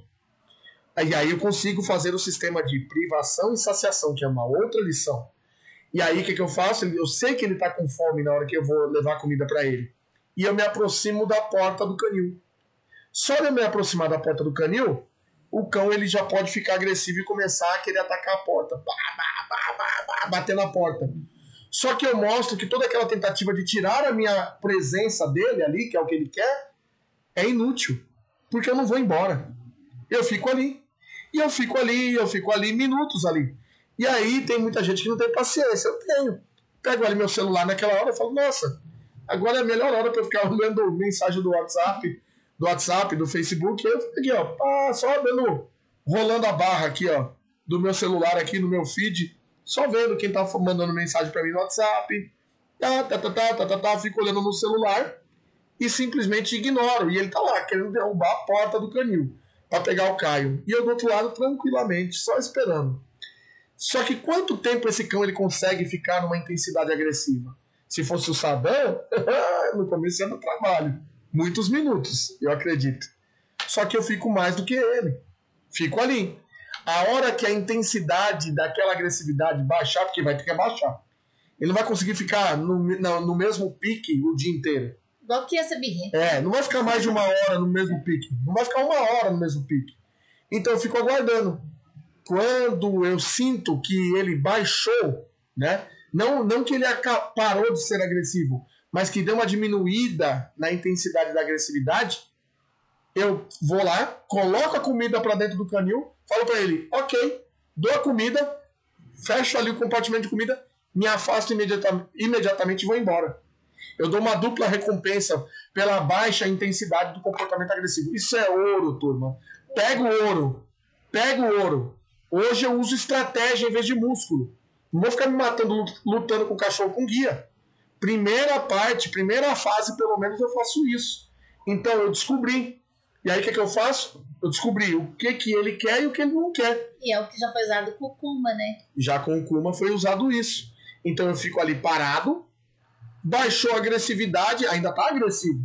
E aí eu consigo fazer o sistema de privação e saciação, que é uma outra lição. E aí o que, que eu faço? Eu sei que ele está com fome na hora que eu vou levar comida para ele. E eu me aproximo da porta do canil. Só de eu me aproximar da porta do canil, o cão ele já pode ficar agressivo e começar a querer atacar a porta. Bah, bah, bah, bater na porta. Só que eu mostro que toda aquela tentativa de tirar a minha presença dele ali, que é o que ele quer, é inútil. Porque eu não vou embora. Eu fico ali. E eu fico ali, eu fico ali minutos ali. E aí tem muita gente que não tem paciência. Eu tenho. Pego ali meu celular naquela hora e falo, nossa, agora é a melhor hora para eu ficar olhando mensagem do WhatsApp, do WhatsApp, do Facebook. Eu fico aqui, ó, pá, só dando, rolando a barra aqui, ó, do meu celular aqui no meu feed, só vendo quem tá mandando mensagem para mim no WhatsApp. Tá, tá, tá, tá, tá, tá, tá, fico olhando no celular e simplesmente ignoro. E ele tá lá, querendo derrubar a porta do canil para pegar o Caio. E eu do outro lado, tranquilamente, só esperando. Só que quanto tempo esse cão ele consegue ficar numa intensidade agressiva? Se fosse o Saddam, no começo ia no trabalho. Muitos minutos, eu acredito. Só que eu fico mais do que ele. Fico ali. A hora que a intensidade daquela agressividade baixar, porque vai ter que baixar. Ele não vai conseguir ficar no, no, mesmo pique o dia inteiro. Igual que essa birrenta. É, não vai ficar mais de uma hora no mesmo pique. Não vai ficar uma hora no mesmo pique. Então eu fico aguardando quando eu sinto que ele baixou, né? Não, não que ele parou de ser agressivo, mas que deu uma diminuída na intensidade da agressividade, eu vou lá, coloco a comida para dentro do canil, falo para ele, ok, dou a comida, fecho ali o compartimento de comida, me afasto imediata, imediatamente e vou embora. Eu dou uma dupla recompensa pela baixa intensidade do comportamento agressivo. Isso é ouro, turma. Pega o ouro. Pega o ouro. Hoje eu uso estratégia em vez de músculo. Não vou ficar me matando lutando com o cachorro com guia. Primeira parte, primeira fase, pelo menos eu faço isso. Então eu descobri. E aí o que, que eu faço? Eu descobri o que, que ele quer e o que ele não quer. E é o que já foi usado com o Kuma, né? Já com o Kuma foi usado isso. Então eu fico ali parado, baixou a agressividade, ainda tá agressivo,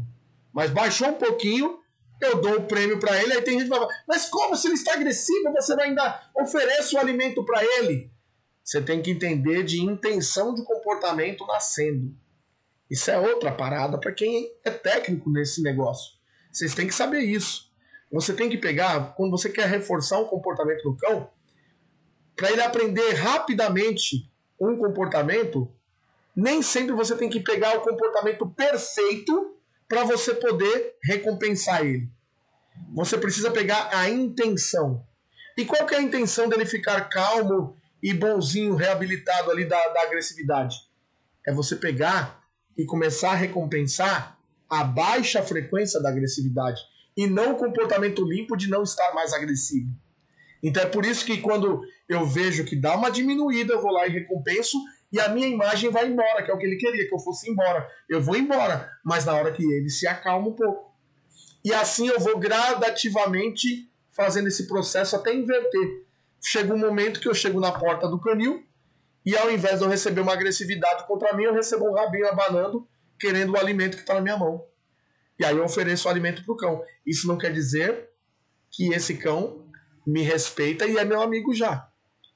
mas baixou um pouquinho, eu dou o prêmio para ele, aí tem gente que fala, mas como se ele está agressivo, você ainda oferece o alimento para ele? Você tem que entender de intenção de comportamento nascendo. Isso é outra parada para quem é técnico nesse negócio. Vocês têm que saber isso. Você tem que pegar, quando você quer reforçar um comportamento do cão, para ele aprender rapidamente um comportamento, nem sempre você tem que pegar o comportamento perfeito para você poder recompensar ele. Você precisa pegar a intenção. E qual que é a intenção dele ficar calmo e bonzinho, reabilitado ali da, da agressividade? É você pegar e começar a recompensar a baixa frequência da agressividade e não o comportamento limpo de não estar mais agressivo. Então é por isso que quando eu vejo que dá uma diminuída, eu vou lá e recompenso e a minha imagem vai embora, que é o que ele queria, que eu fosse embora. Eu vou embora, mas na hora que ele se acalma um pouco. E assim eu vou gradativamente fazendo esse processo até inverter. Chega um momento que eu chego na porta do canil e ao invés de eu receber uma agressividade contra mim, eu recebo um rabinho abanando, querendo o alimento que está na minha mão. E aí eu ofereço o alimento para o cão. Isso não quer dizer que esse cão me respeita e é meu amigo já.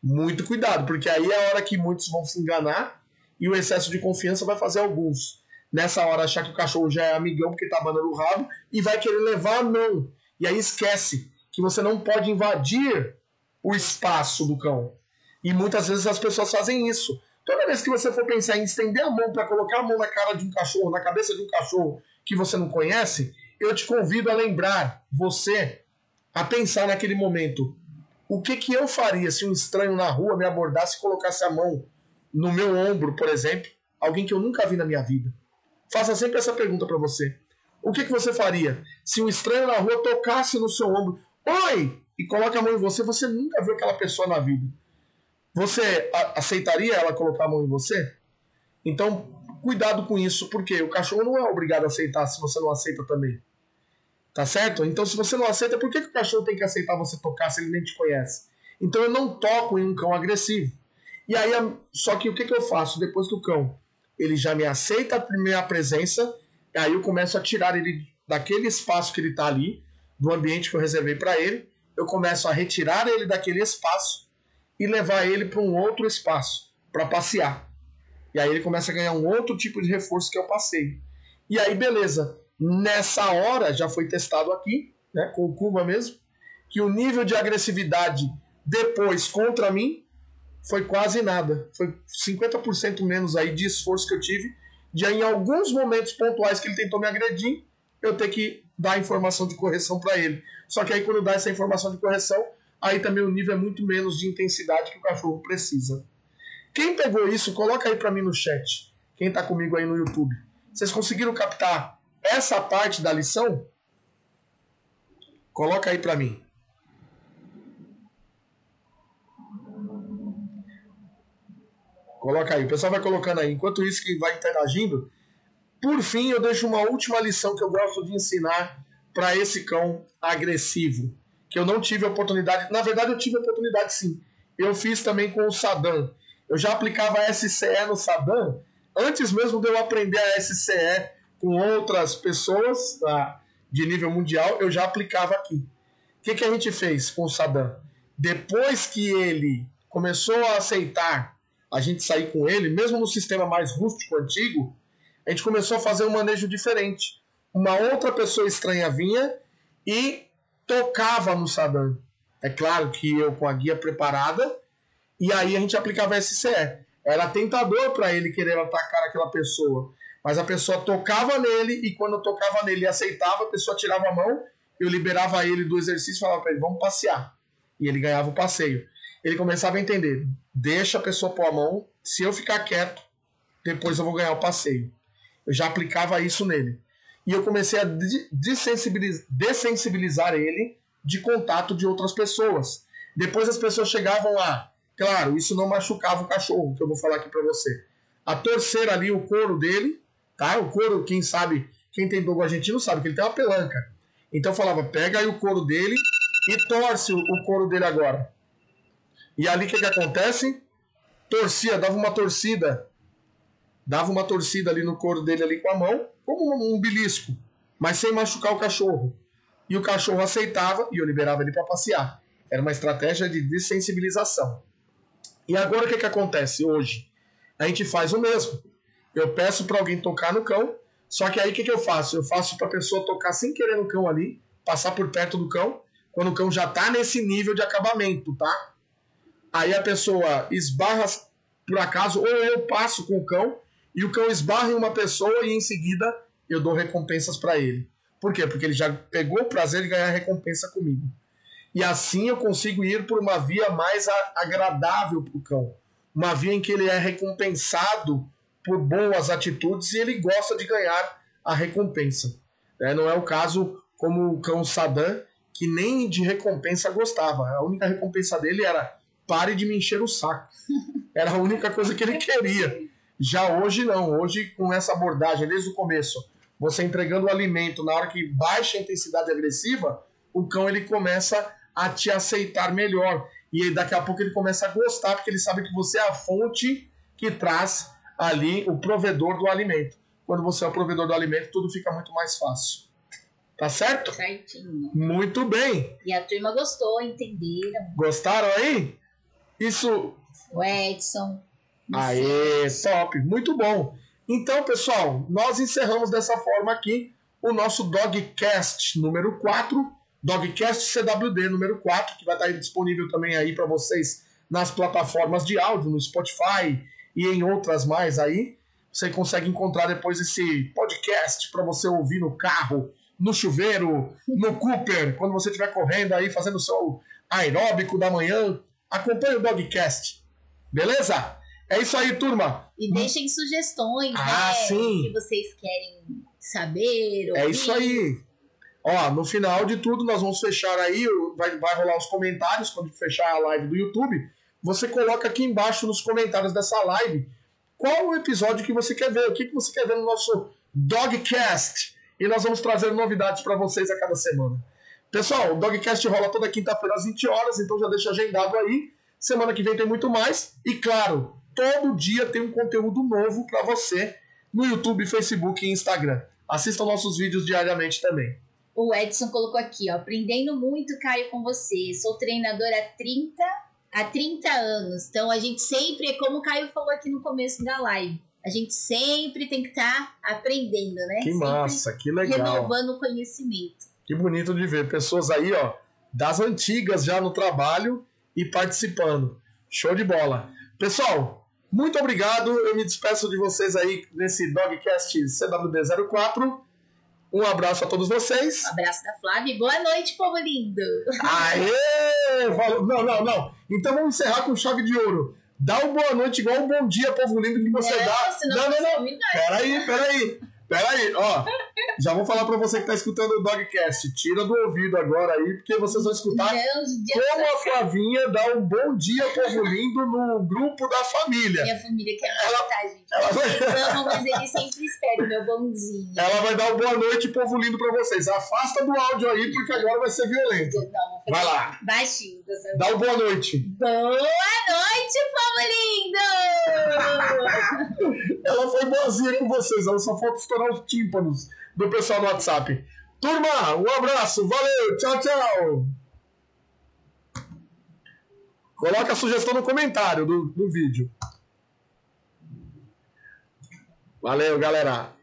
Muito cuidado, porque aí é a hora que muitos vão se enganar e o excesso de confiança vai fazer alguns. Nessa hora achar que o cachorro já é amigão porque está abanando o rabo e vai querer levar a mão. E aí esquece que você não pode invadir o espaço do cão. E muitas vezes as pessoas fazem isso. Toda vez que você for pensar em estender a mão para colocar a mão na cara de um cachorro, na cabeça de um cachorro que você não conhece, eu te convido a lembrar você a pensar naquele momento. O que, que eu faria se um estranho na rua me abordasse e colocasse a mão no meu ombro, por exemplo? Alguém que eu nunca vi na minha vida. Faça sempre essa pergunta para você. O que, que você faria se um estranho na rua tocasse no seu ombro? Oi! E coloca a mão em você, você nunca viu aquela pessoa na vida. Você aceitaria ela colocar a mão em você? Então, cuidado com isso, porque o cachorro não é obrigado a aceitar se você não aceita também. Tá certo? Então, se você não aceita, por que, que o cachorro tem que aceitar você tocar se ele nem te conhece? Então, eu não toco em um cão agressivo. E aí, só que o que, que eu faço depois que o cão ele já me aceita a primeira presença, aí eu começo a tirar ele daquele espaço que ele está ali, do ambiente que eu reservei para ele, eu começo a retirar ele daquele espaço e levar ele para um outro espaço para passear. E aí ele começa a ganhar um outro tipo de reforço que é o passeio. E aí, beleza. Nessa hora, já foi testado aqui, né, com o Cuba mesmo, que o nível de agressividade depois contra mim foi quase nada. Foi 50% menos aí de esforço que eu tive de em alguns momentos pontuais que ele tentou me agredir, eu ter que dar informação de correção para ele. Só que aí quando dá essa informação de correção, aí também o nível é muito menos de intensidade que o cachorro precisa. Quem pegou isso, coloca aí para mim no chat. Quem está comigo aí no YouTube. Vocês conseguiram captar essa parte da lição? Coloca aí para mim. Coloca aí. O pessoal vai colocando aí. Enquanto isso que vai interagindo. Por fim, eu deixo uma última lição que eu gosto de ensinar para esse cão agressivo. Que eu não tive oportunidade. Na verdade, eu tive oportunidade sim. Eu fiz também com o Saddam. Eu já aplicava SCE no Saddam antes mesmo de eu aprender a SCE com outras pessoas tá, de nível mundial. Eu já aplicava aqui. O que, que a gente fez com o Saddam? Depois que ele começou a aceitar a gente sair com ele, mesmo no sistema mais rústico antigo, a gente começou a fazer um manejo diferente. Uma outra pessoa estranha vinha e tocava no Saddam. É claro que eu com a guia preparada, e aí a gente aplicava SCE. Era tentador para ele querer atacar aquela pessoa, mas a pessoa tocava nele e quando eu tocava nele e aceitava, a pessoa tirava a mão, eu liberava ele do exercício e falava para ele: vamos passear. E ele ganhava o passeio ele começava a entender: deixa a pessoa pôr a mão, se eu ficar quieto, depois eu vou ganhar o passeio. Eu já aplicava isso nele. E eu comecei a dessensibilizar, dessensibilizar ele de contato de outras pessoas. Depois as pessoas chegavam lá. Claro, isso não machucava o cachorro, que eu vou falar aqui para você. A torcer ali o couro dele, tá? O couro, quem sabe, quem tem dogo argentino sabe que ele tem uma pelanca. Então eu falava, pega aí o couro dele e torce o couro dele agora. E ali o que, que acontece? Torcia, dava uma torcida. Dava uma torcida ali no couro dele ali com a mão, como um belisco, mas sem machucar o cachorro. E o cachorro aceitava e eu liberava ele para passear. Era uma estratégia de desensibilização. E agora o que, que acontece hoje? A gente faz o mesmo. Eu peço para alguém tocar no cão, só que aí o que, que eu faço? Eu faço para a pessoa tocar sem querer no cão ali, passar por perto do cão, quando o cão já está nesse nível de acabamento, tá? aí a pessoa esbarra por acaso, ou eu passo com o cão e o cão esbarra em uma pessoa e em seguida eu dou recompensas para ele. Por quê? Porque ele já pegou o prazer de ganhar recompensa comigo. E assim eu consigo ir por uma via mais agradável para o cão. Uma via em que ele é recompensado por boas atitudes e ele gosta de ganhar a recompensa. É, não é o caso como o cão Saddam, que nem de recompensa gostava. A única recompensa dele era pare de me encher o saco. Era a única coisa que ele queria. Já hoje não, hoje com essa abordagem desde o começo, você entregando o alimento na hora que baixa a intensidade agressiva, o cão ele começa a te aceitar melhor. E daqui a pouco ele começa a gostar, porque ele sabe que você é a fonte que traz ali o provedor do alimento. Quando você é o provedor do alimento, tudo fica muito mais fácil. Tá certo? Certinho. Muito bem. E a turma gostou, entenderam. Gostaram aí? Isso. O Edson. Aê, top. Muito bom. Então, pessoal, nós encerramos dessa forma aqui o nosso Dogcast número 4. Dogcast CWD número 4, que vai estar disponível também aí para vocês nas plataformas de áudio, no Spotify e em outras mais aí. Você consegue encontrar depois esse podcast para você ouvir no carro, no chuveiro, no Cooper, quando você estiver correndo aí, fazendo o seu aeróbico da manhã. Acompanhe o Dogcast. Beleza? É isso aí, turma. E deixem sugestões, Ah, né? sim. Que vocês querem saber. É ouvir. isso aí. Ó, no final de tudo, nós vamos fechar aí, vai, vai rolar os comentários quando fechar a live do YouTube. Você coloca aqui embaixo nos comentários dessa live qual o episódio que você quer ver, o que, que você quer ver no nosso Dogcast. E nós vamos trazer novidades para vocês a cada semana. Pessoal, o Dogcast rola toda quinta-feira às 20 horas, então já deixa agendado aí. Semana que vem tem muito mais. E claro, todo dia tem um conteúdo novo para você no YouTube, Facebook e Instagram. Assistam nossos vídeos diariamente também. O Edson colocou aqui, ó. Aprendendo muito, Caio, com você. Sou treinador há 30, há 30 anos. Então a gente sempre, como o Caio falou aqui no começo da live, a gente sempre tem que estar aprendendo, né? Que sempre massa, que legal. renovando o conhecimento. Que bonito de ver pessoas aí, ó, das antigas já no trabalho e participando. Show de bola. Pessoal, muito obrigado. Eu me despeço de vocês aí nesse Dogcast CWD04. Um abraço a todos vocês. Um abraço da Flávia e boa noite, povo lindo. Aê! Não, não, não. Então vamos encerrar com chave de ouro. Dá um boa noite igual um bom dia, povo lindo, que você não, dá. senão Não, não, não. combinar. Peraí, peraí. Peraí, ó. Já vou falar pra você que tá escutando o Dogcast. Tira do ouvido agora aí, porque vocês vão escutar Não, como a Flavinha dá um bom dia, povo lindo, no grupo da família. minha família quer Ela- matar, gente. Ela vai- amam, mas eles sempre esperam o meu bonzinho. Ela vai dar um boa noite, povo lindo, pra vocês. Afasta do áudio aí, porque agora vai ser violento. Não, Vai lá. Baixinho? Dá um boa noite. Boa noite, povo lindo! Ela foi boazinha com vocês, ela só falta estourar os tímpanos do pessoal no WhatsApp. Turma, um abraço, valeu, tchau, tchau. Coloca a sugestão no comentário do, do vídeo. Valeu, galera.